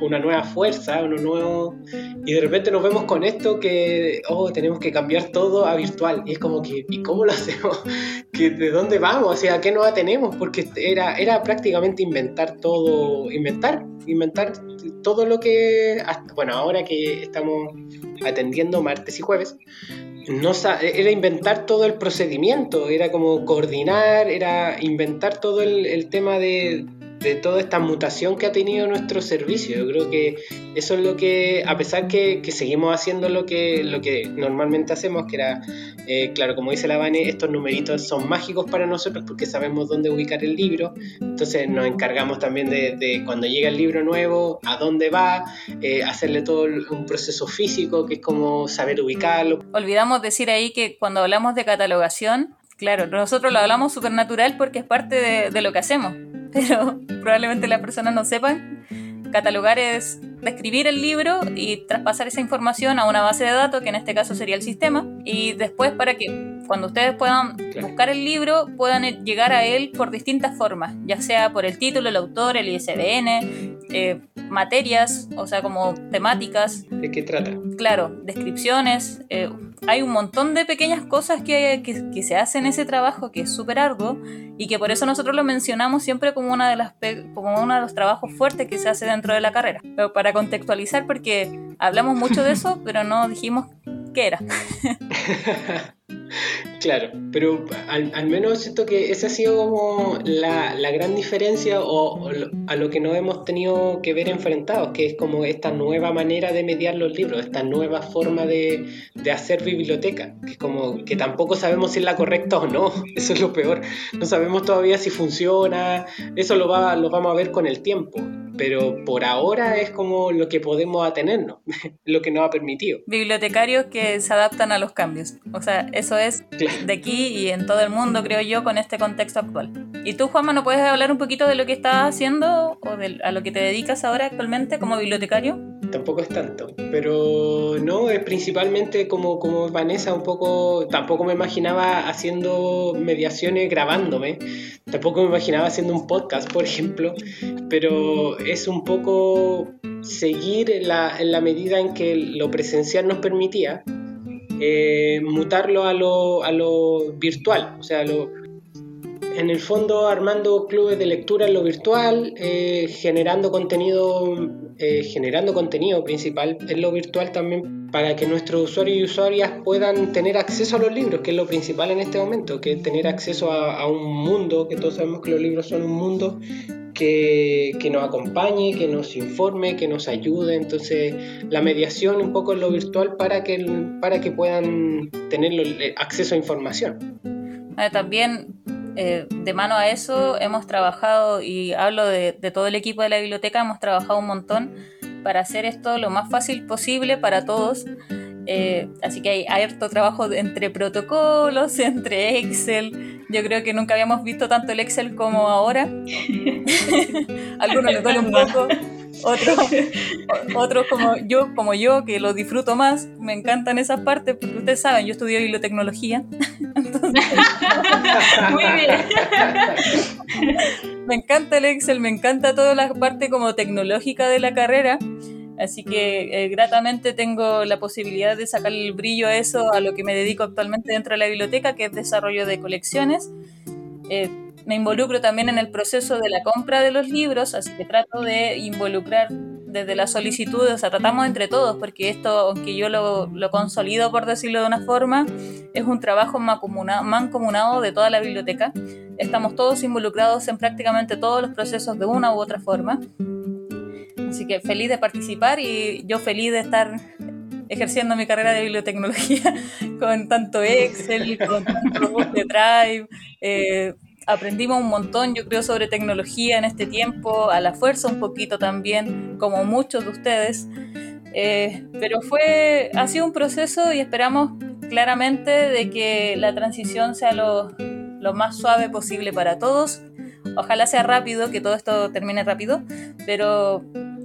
Speaker 4: una nueva fuerza, uno nuevo, y de repente nos vemos con esto que, oh, tenemos que cambiar todo a virtual, y es como que, ¿y cómo lo hacemos? ¿Que, ¿De dónde vamos? O sea, ¿qué nos atenemos? Porque era, era prácticamente inventar todo, inventar, inventar todo lo que, bueno, ahora que estamos atendiendo martes y jueves, no era inventar todo el procedimiento, era como coordinar, era inventar todo el, tema de, de toda esta mutación que ha tenido nuestro servicio. Yo creo que eso es lo que, a pesar que, que seguimos haciendo lo que, lo que normalmente hacemos, que era, eh, claro, como dice la Vane, estos numeritos son mágicos para nosotros porque sabemos dónde ubicar el libro, entonces nos encargamos también de, cuando llega el libro nuevo, a dónde va, eh, hacerle todo un proceso físico, que es como saber ubicarlo.
Speaker 6: Olvidamos decir ahí que cuando hablamos de catalogación, Claro, nosotros lo hablamos supernatural porque es parte de, lo que hacemos, pero probablemente las personas no sepan. Catalogar es describir el libro y traspasar esa información a una base de datos, que en este caso sería el sistema, y después para que cuando ustedes puedan claro. buscar el libro, puedan llegar a él por distintas formas, ya sea por el título, el autor, el ISBN, eh, materias, o sea, como temáticas.
Speaker 4: ¿De qué trata?
Speaker 6: Claro, descripciones. Eh, hay un montón de pequeñas cosas que, que, que se hacen en ese trabajo que es súper arduo y que por eso nosotros lo mencionamos siempre como, una de las, como uno de los trabajos fuertes que se hace dentro de la carrera. Pero para contextualizar, porque hablamos mucho de eso, pero no dijimos qué era.
Speaker 4: Claro, pero al, menos siento que esa ha sido como la, la gran diferencia o, a lo que nos hemos tenido que ver enfrentados, que es como esta nueva manera de mediar los libros, esta nueva forma de, de hacer biblioteca, que como que tampoco sabemos si es la correcta o no, eso es lo peor, no sabemos todavía si funciona, eso lo, va, lo vamos a ver con el tiempo, pero por ahora es como lo que podemos atenernos, lo que nos ha permitido.
Speaker 6: Bibliotecarios que se adaptan a los cambios, o sea, eso es de aquí y en todo el mundo, creo yo, con este contexto actual. ¿Y tú, Juanma, no puedes hablar un poquito de lo que estás haciendo o de, a lo que te dedicas ahora actualmente como bibliotecario?
Speaker 4: Tampoco es tanto, pero no, es principalmente como, como Vanessa, un poco, tampoco me imaginaba haciendo mediaciones grabándome, tampoco me imaginaba haciendo un podcast, por ejemplo, pero es un poco seguir en la, la medida en que lo presencial nos permitía, eh, mutarlo a lo, a lo, virtual, o sea, lo, en el fondo armando clubes de lectura en lo virtual, eh, generando contenido, eh, generando contenido principal en lo virtual también para que nuestros usuarios y usuarias puedan tener acceso a los libros, que es lo principal en este momento, que tener acceso a, a un mundo, que todos sabemos que los libros son un mundo que, que, nos acompañe, que nos informe, que nos ayude. Entonces, la mediación un poco en lo virtual para que, para que puedan tener acceso a información.
Speaker 6: También, eh, de mano a eso, hemos trabajado, y hablo de, de todo el equipo de la biblioteca, hemos trabajado un montón para hacer esto lo más fácil posible para todos. Eh, así que hay, harto trabajo entre protocolos, entre Excel. Yo creo que nunca habíamos visto tanto el Excel como ahora. Algunos les duele un poco, otros, otros como yo, como yo, que lo disfruto más. Me encantan esas partes porque ustedes saben, yo estudié bibliotecnología. Entonces,
Speaker 5: Muy bien.
Speaker 6: me encanta el Excel, me encanta toda la parte como tecnológica de la carrera. Así que eh, gratamente tengo la posibilidad de sacar el brillo a eso, a lo que me dedico actualmente dentro de la biblioteca, que es desarrollo de colecciones. Eh, me involucro también en el proceso de la compra de los libros, así que trato de involucrar desde la solicitud, o sea, tratamos entre todos, porque esto, aunque yo lo, lo consolido, por decirlo de una forma, es un trabajo mancomunado de toda la biblioteca. Estamos todos involucrados en prácticamente todos los procesos de una u otra forma. Así que feliz de participar y yo feliz de estar ejerciendo mi carrera de bibliotecnología con tanto Excel, con tanto Drive. Eh, aprendimos un montón, yo creo, sobre tecnología en este tiempo, a la fuerza un poquito también, como muchos de ustedes. Eh, pero fue, ha sido un proceso y esperamos claramente de que la transición sea lo, lo más suave posible para todos. Ojalá sea rápido, que todo esto termine rápido, pero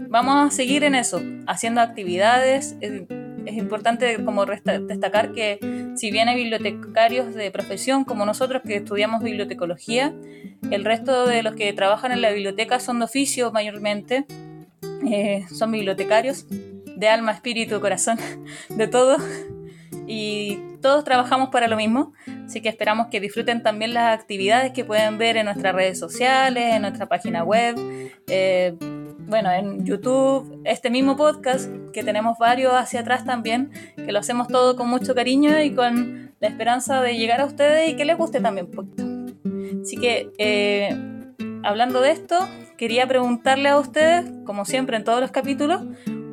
Speaker 6: vamos a seguir en eso, haciendo actividades. Es, es importante como destacar que si bien hay bibliotecarios de profesión como nosotros que estudiamos bibliotecología, el resto de los que trabajan en la biblioteca son de oficio mayormente, eh, son bibliotecarios de alma, espíritu, corazón, de todo. Y todos trabajamos para lo mismo, así que esperamos que disfruten también las actividades que pueden ver en nuestras redes sociales, en nuestra página web. Eh, bueno, en YouTube, este mismo podcast, que tenemos varios hacia atrás también, que lo hacemos todo con mucho cariño y con la esperanza de llegar a ustedes y que les guste también un poquito. Así que eh, hablando de esto, quería preguntarle a ustedes, como siempre en todos los capítulos,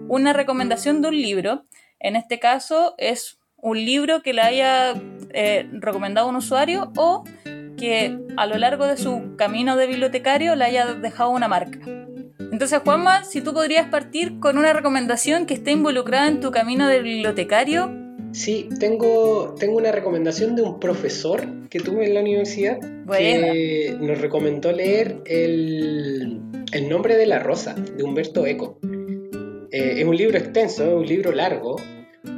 Speaker 6: una recomendación de un libro. En este caso es un libro que le haya eh, recomendado un usuario o que a lo largo de su camino de bibliotecario le haya dejado una marca. Entonces, Juanma, si tú podrías partir con una recomendación que esté involucrada en tu camino de bibliotecario.
Speaker 4: Sí, tengo, tengo una recomendación de un profesor que tuve en la universidad que nos recomendó leer el, el, nombre de la rosa de Humberto Eco. Eh, es un libro extenso, es un libro largo,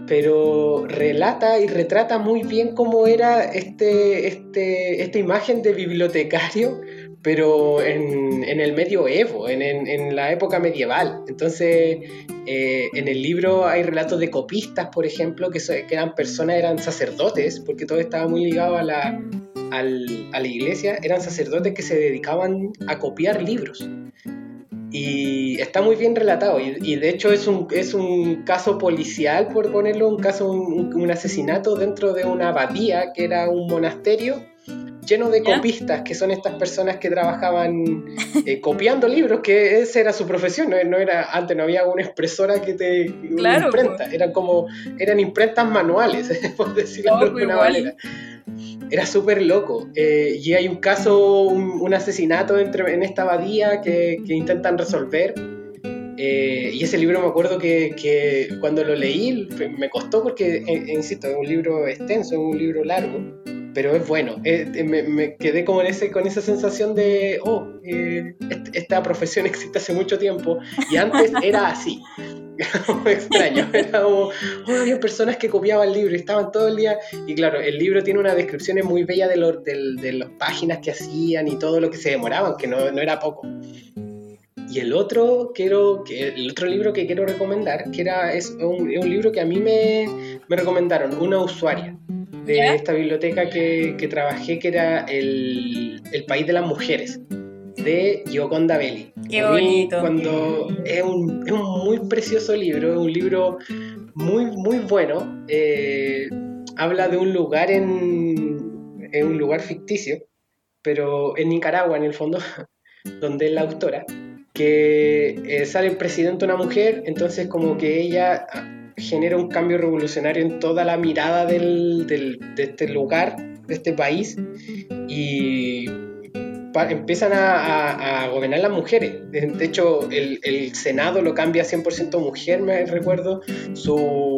Speaker 4: pero relata y retrata muy bien cómo era este, este, esta imagen de bibliotecario, pero en, en el medioevo, en, en, la época medieval. Entonces, eh, en el libro hay relatos de copistas, por ejemplo, que, que eran personas, eran sacerdotes, porque todo estaba muy ligado a la, a la iglesia, eran sacerdotes que se dedicaban a copiar libros y está muy bien relatado y, de hecho es un, es un caso policial, por ponerlo, un caso, un, asesinato dentro de una abadía que era un monasterio lleno de copistas, que son estas personas que trabajaban eh, copiando libros, que esa era su profesión, no, era, antes no había una expresora que te
Speaker 6: claro,
Speaker 4: imprenta, pues. eran como, eran imprentas manuales, por decirlo de alguna manera era súper loco. Eh, y hay un caso, un, asesinato entre, en esta abadía que, que intentan resolver. Eh, y ese libro me acuerdo que, que, cuando lo leí me costó porque, eh, insisto, es un libro extenso, es un libro largo, pero es bueno. me, me, quedé como en ese, con esa sensación de, oh, esta profesión existe hace mucho tiempo y antes era así. extraño. Era como, oh, había personas que copiaban el libro y estaban todo el día. Y claro, el libro tiene una descripción muy bella de, de, las páginas que hacían y todo lo que se demoraban, que no, no era poco. Y el otro, quiero, el otro libro que quiero recomendar, que era, es un, un libro que a mí me, me recomendaron, una usuaria de esta biblioteca que, que, trabajé, que era el, el País de las Mujeres de Gioconda Belli.
Speaker 6: Qué bonito.
Speaker 4: Cuando es un, es un, muy precioso libro, es un libro muy, muy bueno. Eh, habla de un lugar en, en, un lugar ficticio, pero en Nicaragua en el fondo, donde es la autora, que eh, sale el presidente una mujer, entonces como que ella genera un cambio revolucionario en toda la mirada del, del, de este lugar, de este país, y empiezan a, gobernar las mujeres. De hecho, el, Senado lo cambia 100% mujer, me recuerdo. Su,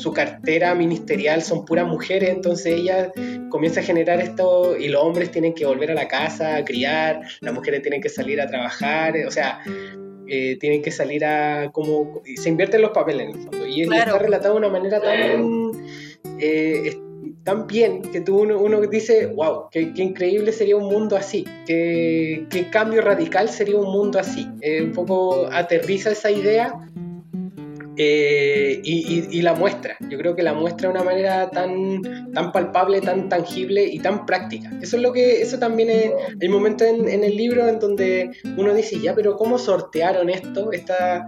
Speaker 4: su, cartera ministerial son puras mujeres, entonces ella comienza a generar esto y los hombres tienen que volver a la casa a criar, las mujeres tienen que salir a trabajar, o sea, eh, tienen que salir a como... Se invierten los papeles en el fondo. Y está relatado de una manera tan... Eh, tan bien que tú uno, uno dice, wow, qué, increíble sería un mundo así, qué, qué cambio radical sería un mundo así. Eh, un poco aterriza esa idea eh, y, y, la muestra. Yo creo que la muestra de una manera tan, tan palpable, tan tangible y tan práctica. Eso es lo que, eso también es el momento en, el libro en donde uno dice, ya, pero ¿cómo sortearon esto? Esta,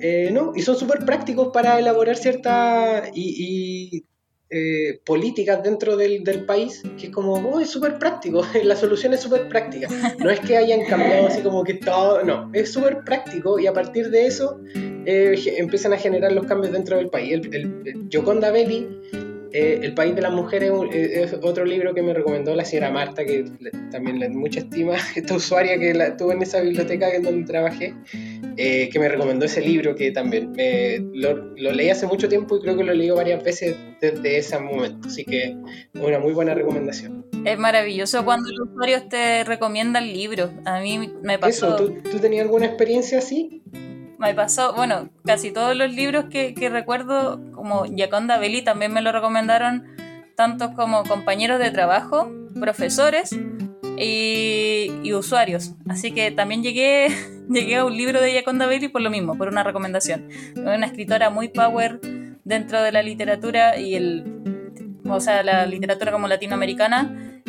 Speaker 4: eh, no, y son súper prácticos para elaborar cierta y, eh, políticas dentro del, del, país, que es como, oh, es súper práctico, la solución es súper práctica. No es que hayan cambiado así como que todo, no, es súper práctico y a partir de eso eh, empiezan a generar los cambios dentro del país. El, el, el Yoconda Belli eh, el País de las Mujeres eh, es otro libro que me recomendó la señora Marta, que también le mucha estima, esta usuaria que la tuve en esa biblioteca en donde trabajé, eh, que me recomendó ese libro que también lo, lo, leí hace mucho tiempo y creo que lo leí varias veces desde ese momento, así que una muy buena recomendación.
Speaker 6: Es maravilloso cuando los usuarios te recomiendan libros. A mí me pasó.
Speaker 4: Eso, ¿tú, ¿tú tenías alguna experiencia así?
Speaker 6: Me pasó, bueno, casi todos los libros que, recuerdo, como Yaconda Belli, también me lo recomendaron tantos como compañeros de trabajo, profesores y, usuarios. Así que también llegué, llegué a un libro de Yaconda Belli por lo mismo, por una recomendación. Una escritora muy power dentro de la literatura y el, o sea, la literatura como latinoamericana.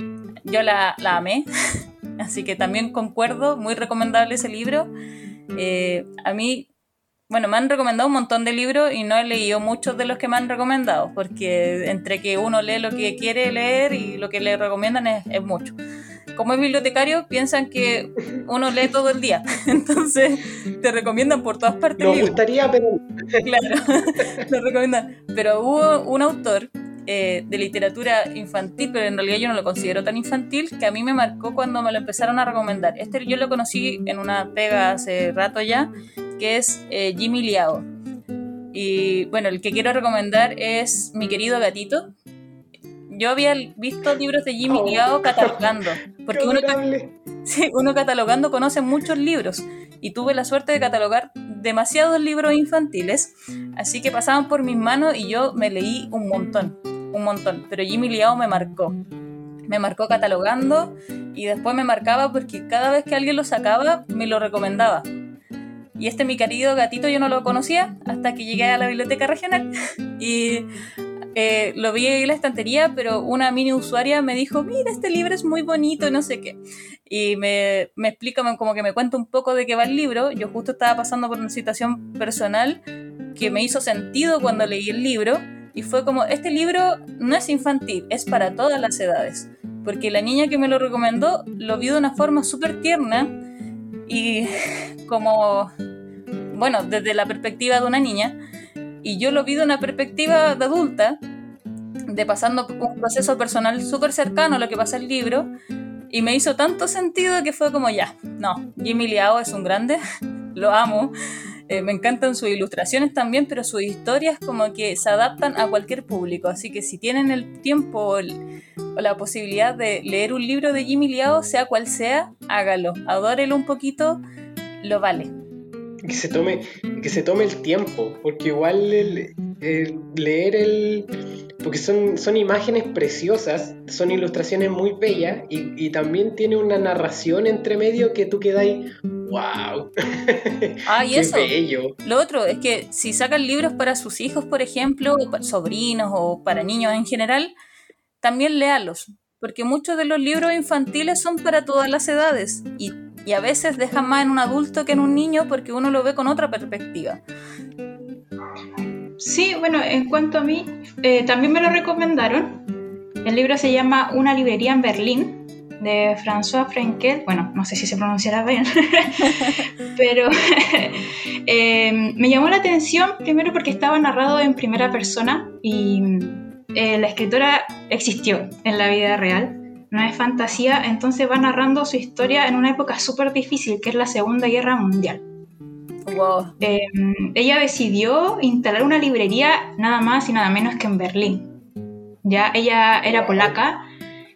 Speaker 6: Yo la, la amé, así que también concuerdo, muy recomendable ese libro. Eh, a mí, bueno, me han recomendado un montón de libros y no he leído muchos de los que me han recomendado, porque entre que uno lee lo que quiere leer y lo que le recomiendan es, mucho. como es bibliotecario, piensan que uno lee todo el día. Entonces, te recomiendan por todas partes.
Speaker 4: Me gustaría, pero.
Speaker 6: Claro, te recomiendan. Pero hubo un autor eh, de literatura infantil, pero en realidad yo no lo considero tan infantil, que a mí me marcó cuando me lo empezaron a recomendar. Este yo lo conocí en una pega hace rato ya, que es eh, Jimmy Liao. Y bueno, el que quiero recomendar es Mi querido gatito, yo había visto libros de Jimmy Liao catalogando, porque uno, uno, catalogando conoce muchos libros y tuve la suerte de catalogar demasiados libros infantiles, así que pasaban por mis manos y yo me leí un montón, un montón, pero Jimmy Liao me marcó. Me marcó catalogando y después me marcaba porque cada vez que alguien lo sacaba me lo recomendaba. Y este mi querido gatito yo no lo conocía hasta que llegué a la biblioteca regional y eh, lo vi en la estantería, pero una mini usuaria me dijo, mira, este libro es muy bonito no sé qué. Y me, me explica, como que me cuenta un poco de qué va el libro. Yo justo estaba pasando por una situación personal que me hizo sentido cuando leí el libro. Y fue como, este libro no es infantil, es para todas las edades. Porque la niña que me lo recomendó lo vio de una forma súper tierna y como, bueno, desde la perspectiva de una niña. Y yo lo vi de una perspectiva de adulta, de pasando un proceso personal súper cercano a lo que pasa el libro, y me hizo tanto sentido que fue como ya, no, Jimmy Liao es un grande, lo amo, eh, me encantan sus ilustraciones también, pero sus historias como que se adaptan a cualquier público, así que si tienen el tiempo o, la posibilidad de leer un libro de Jimmy Liao, sea cual sea, hágalo, adórelo un poquito, lo vale.
Speaker 4: Que se tome, que se tome el tiempo, porque igual leer el... porque son, son imágenes preciosas, son ilustraciones muy bellas y, también tiene una narración entre medio que tú quedáis, wow.
Speaker 6: Ah, y eso. Lo otro es que si sacan libros para sus hijos, por ejemplo, o para sobrinos o para niños en general, también léalos, porque muchos de los libros infantiles son para todas las edades y y a veces dejan más en un adulto que en un niño porque uno lo ve con otra perspectiva.
Speaker 5: Sí, bueno, en cuanto a mí, eh, también me lo recomendaron. El libro se llama Una librería en Berlín, de François Frenkel. Bueno, no sé si se pronunciará bien, pero eh, me llamó la atención primero porque estaba narrado en primera persona y eh, la escritora existió en la vida real no es fantasía, entonces va narrando su historia en una época súper difícil, que es la Segunda Guerra Mundial. Em, ella decidió instalar una librería nada más y nada menos que en Berlín. Ya ella era polaca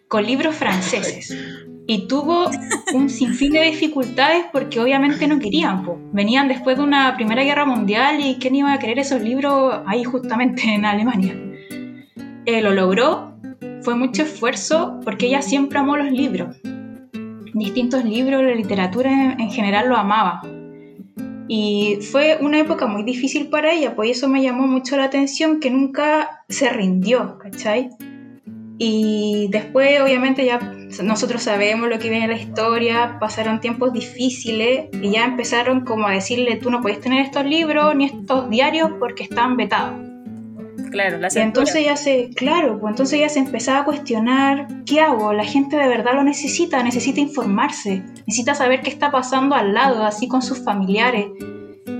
Speaker 5: con libros franceses y tuvo un sinfín de dificultades porque obviamente no querían. Venían después de una Primera Guerra Mundial y quién iba a querer esos libros ahí justamente en Alemania. Eh, lo logró fue mucho esfuerzo porque ella siempre amó los libros. Distintos libros, la literatura en, general lo amaba. Y fue una época muy difícil para ella, pues eso me llamó mucho la atención que nunca se rindió, ¿cachai? Y después, obviamente, ya nosotros sabemos lo que viene en la historia, pasaron tiempos difíciles y ya empezaron como a decirle, tú no puedes tener estos libros ni estos diarios porque están vetados.
Speaker 6: Claro, la
Speaker 5: y entonces ya se, claro, pues entonces ya se empezaba a cuestionar, ¿qué hago? La gente de verdad lo necesita, necesita informarse, necesita saber qué está pasando al lado, así con sus familiares.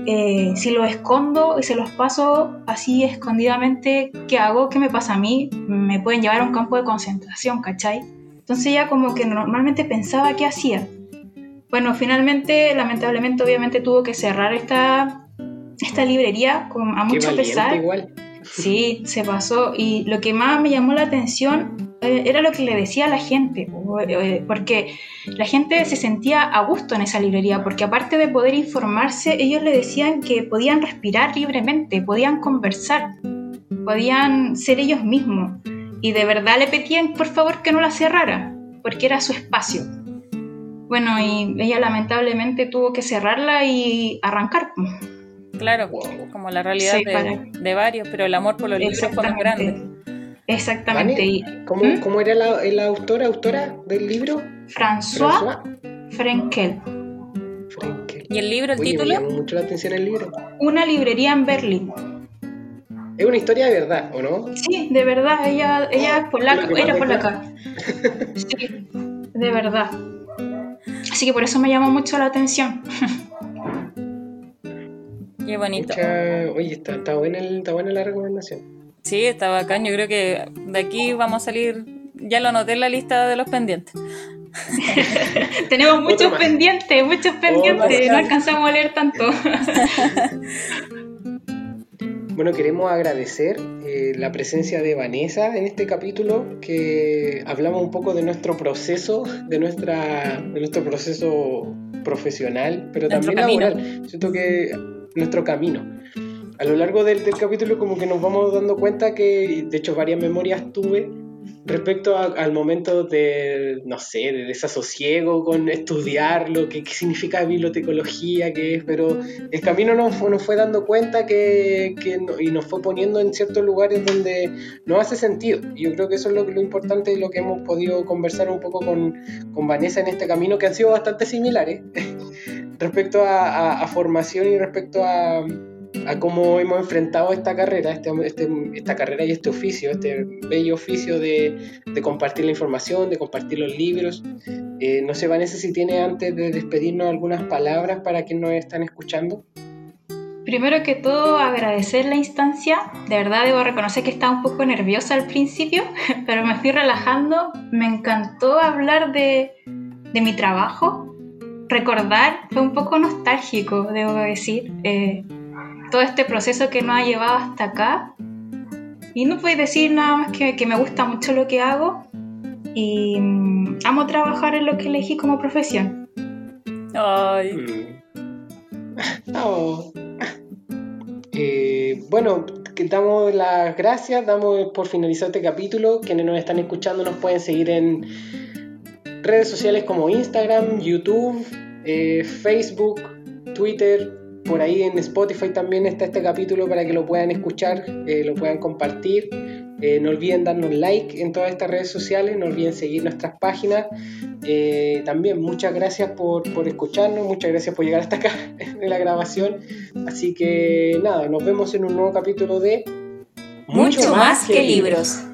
Speaker 5: Eh, si lo escondo y se los paso así escondidamente, ¿qué hago? ¿Qué me pasa a mí? Me pueden llevar a un campo de concentración, ¿cachai? Entonces ya como que normalmente pensaba qué hacía. Bueno, finalmente, lamentablemente, obviamente tuvo que cerrar esta, esta librería con, a mucho pesar. Igual. Sí, se pasó. Y lo que más me llamó la atención eh, era lo que le decía a la gente, eh, porque la gente se sentía a gusto en esa librería, porque aparte de poder informarse, ellos le decían que podían respirar libremente, podían conversar, podían ser ellos mismos. Y de verdad le pedían, por favor, que no la cerrara, porque era su espacio. Bueno, y ella lamentablemente tuvo que cerrarla y arrancar.
Speaker 6: Claro, como la realidad de, varios, pero el amor por los libros fue más grande.
Speaker 5: Exactamente.
Speaker 4: ¿Cómo, ¿Mm? ¿Cómo, era la, la, autora, autora del libro?
Speaker 5: François, Frenkel.
Speaker 6: ¿Y el libro, el título? Me
Speaker 4: llamó mucho la atención el libro.
Speaker 5: Una librería en Berlín.
Speaker 4: Es una historia de verdad, ¿o no?
Speaker 5: Sí, de verdad. Ella, ella es polaca, era polaca. Sí, de verdad. Así que por eso me llamó mucho la atención.
Speaker 6: Qué bonito.
Speaker 4: Mucha- Oye, está, está, buena el- está buena la recomendación.
Speaker 6: Sí, está bacán. Yo creo que de aquí vamos a salir. Ya lo anoté en la lista de los pendientes.
Speaker 5: Tenemos muchos pendientes, muchos pendientes. no alcanzamos a leer tanto.
Speaker 4: Bueno, queremos agradecer eh, la presencia de Vanessa en este capítulo, que hablamos un poco de nuestro proceso, de, nuestra, de nuestro proceso profesional, pero
Speaker 6: Nuestro
Speaker 4: también
Speaker 6: camino.
Speaker 4: laboral. Siento que nuestro camino. A lo largo del, capítulo como que nos vamos dando cuenta que, de hecho, varias memorias tuve respecto al momento de, no sé, de desasosiego con estudiar lo que, significa bibliotecología, qué es, pero el camino nos, nos fue dando cuenta que, que y nos fue poniendo en ciertos lugares donde no hace sentido. Yo creo que eso es lo, lo importante y lo que hemos podido conversar un poco con, con Vanessa en este camino, que han sido bastante similares respecto a, a- formación y respecto a, cómo hemos enfrentado esta carrera, este, este- esta carrera y este oficio, este bello oficio de, compartir la información, de compartir los libros. Eh, no sé, Vanessa, si tiene antes de despedirnos algunas palabras para quienes nos están escuchando.
Speaker 5: Primero que todo, agradecer la instancia. De verdad, debo reconocer que estaba un poco nerviosa al principio, pero me fui relajando. Me encantó hablar de mi trabajo. Recordar, fue un poco nostálgico, debo decir, eh, todo este proceso que nos ha llevado hasta acá. Y no puedo decir nada más que, que me gusta mucho lo que hago y mm, amo trabajar en lo que elegí como profesión.
Speaker 6: Ay.
Speaker 4: Oh. Eh, bueno, damos las gracias, damos por finalizado este capítulo. Quienes nos están escuchando nos pueden seguir en redes sociales como Instagram, YouTube, eh, Facebook, Twitter. Por ahí en Spotify también está este capítulo para que lo puedan escuchar, eh, lo puedan compartir. Eh, no olviden darnos like en todas estas redes sociales, no olviden seguir nuestras páginas. Eh, también muchas gracias por, por escucharnos, muchas gracias por llegar hasta acá en la grabación. Así que nada, nos vemos en un nuevo capítulo de
Speaker 6: mucho más que libros.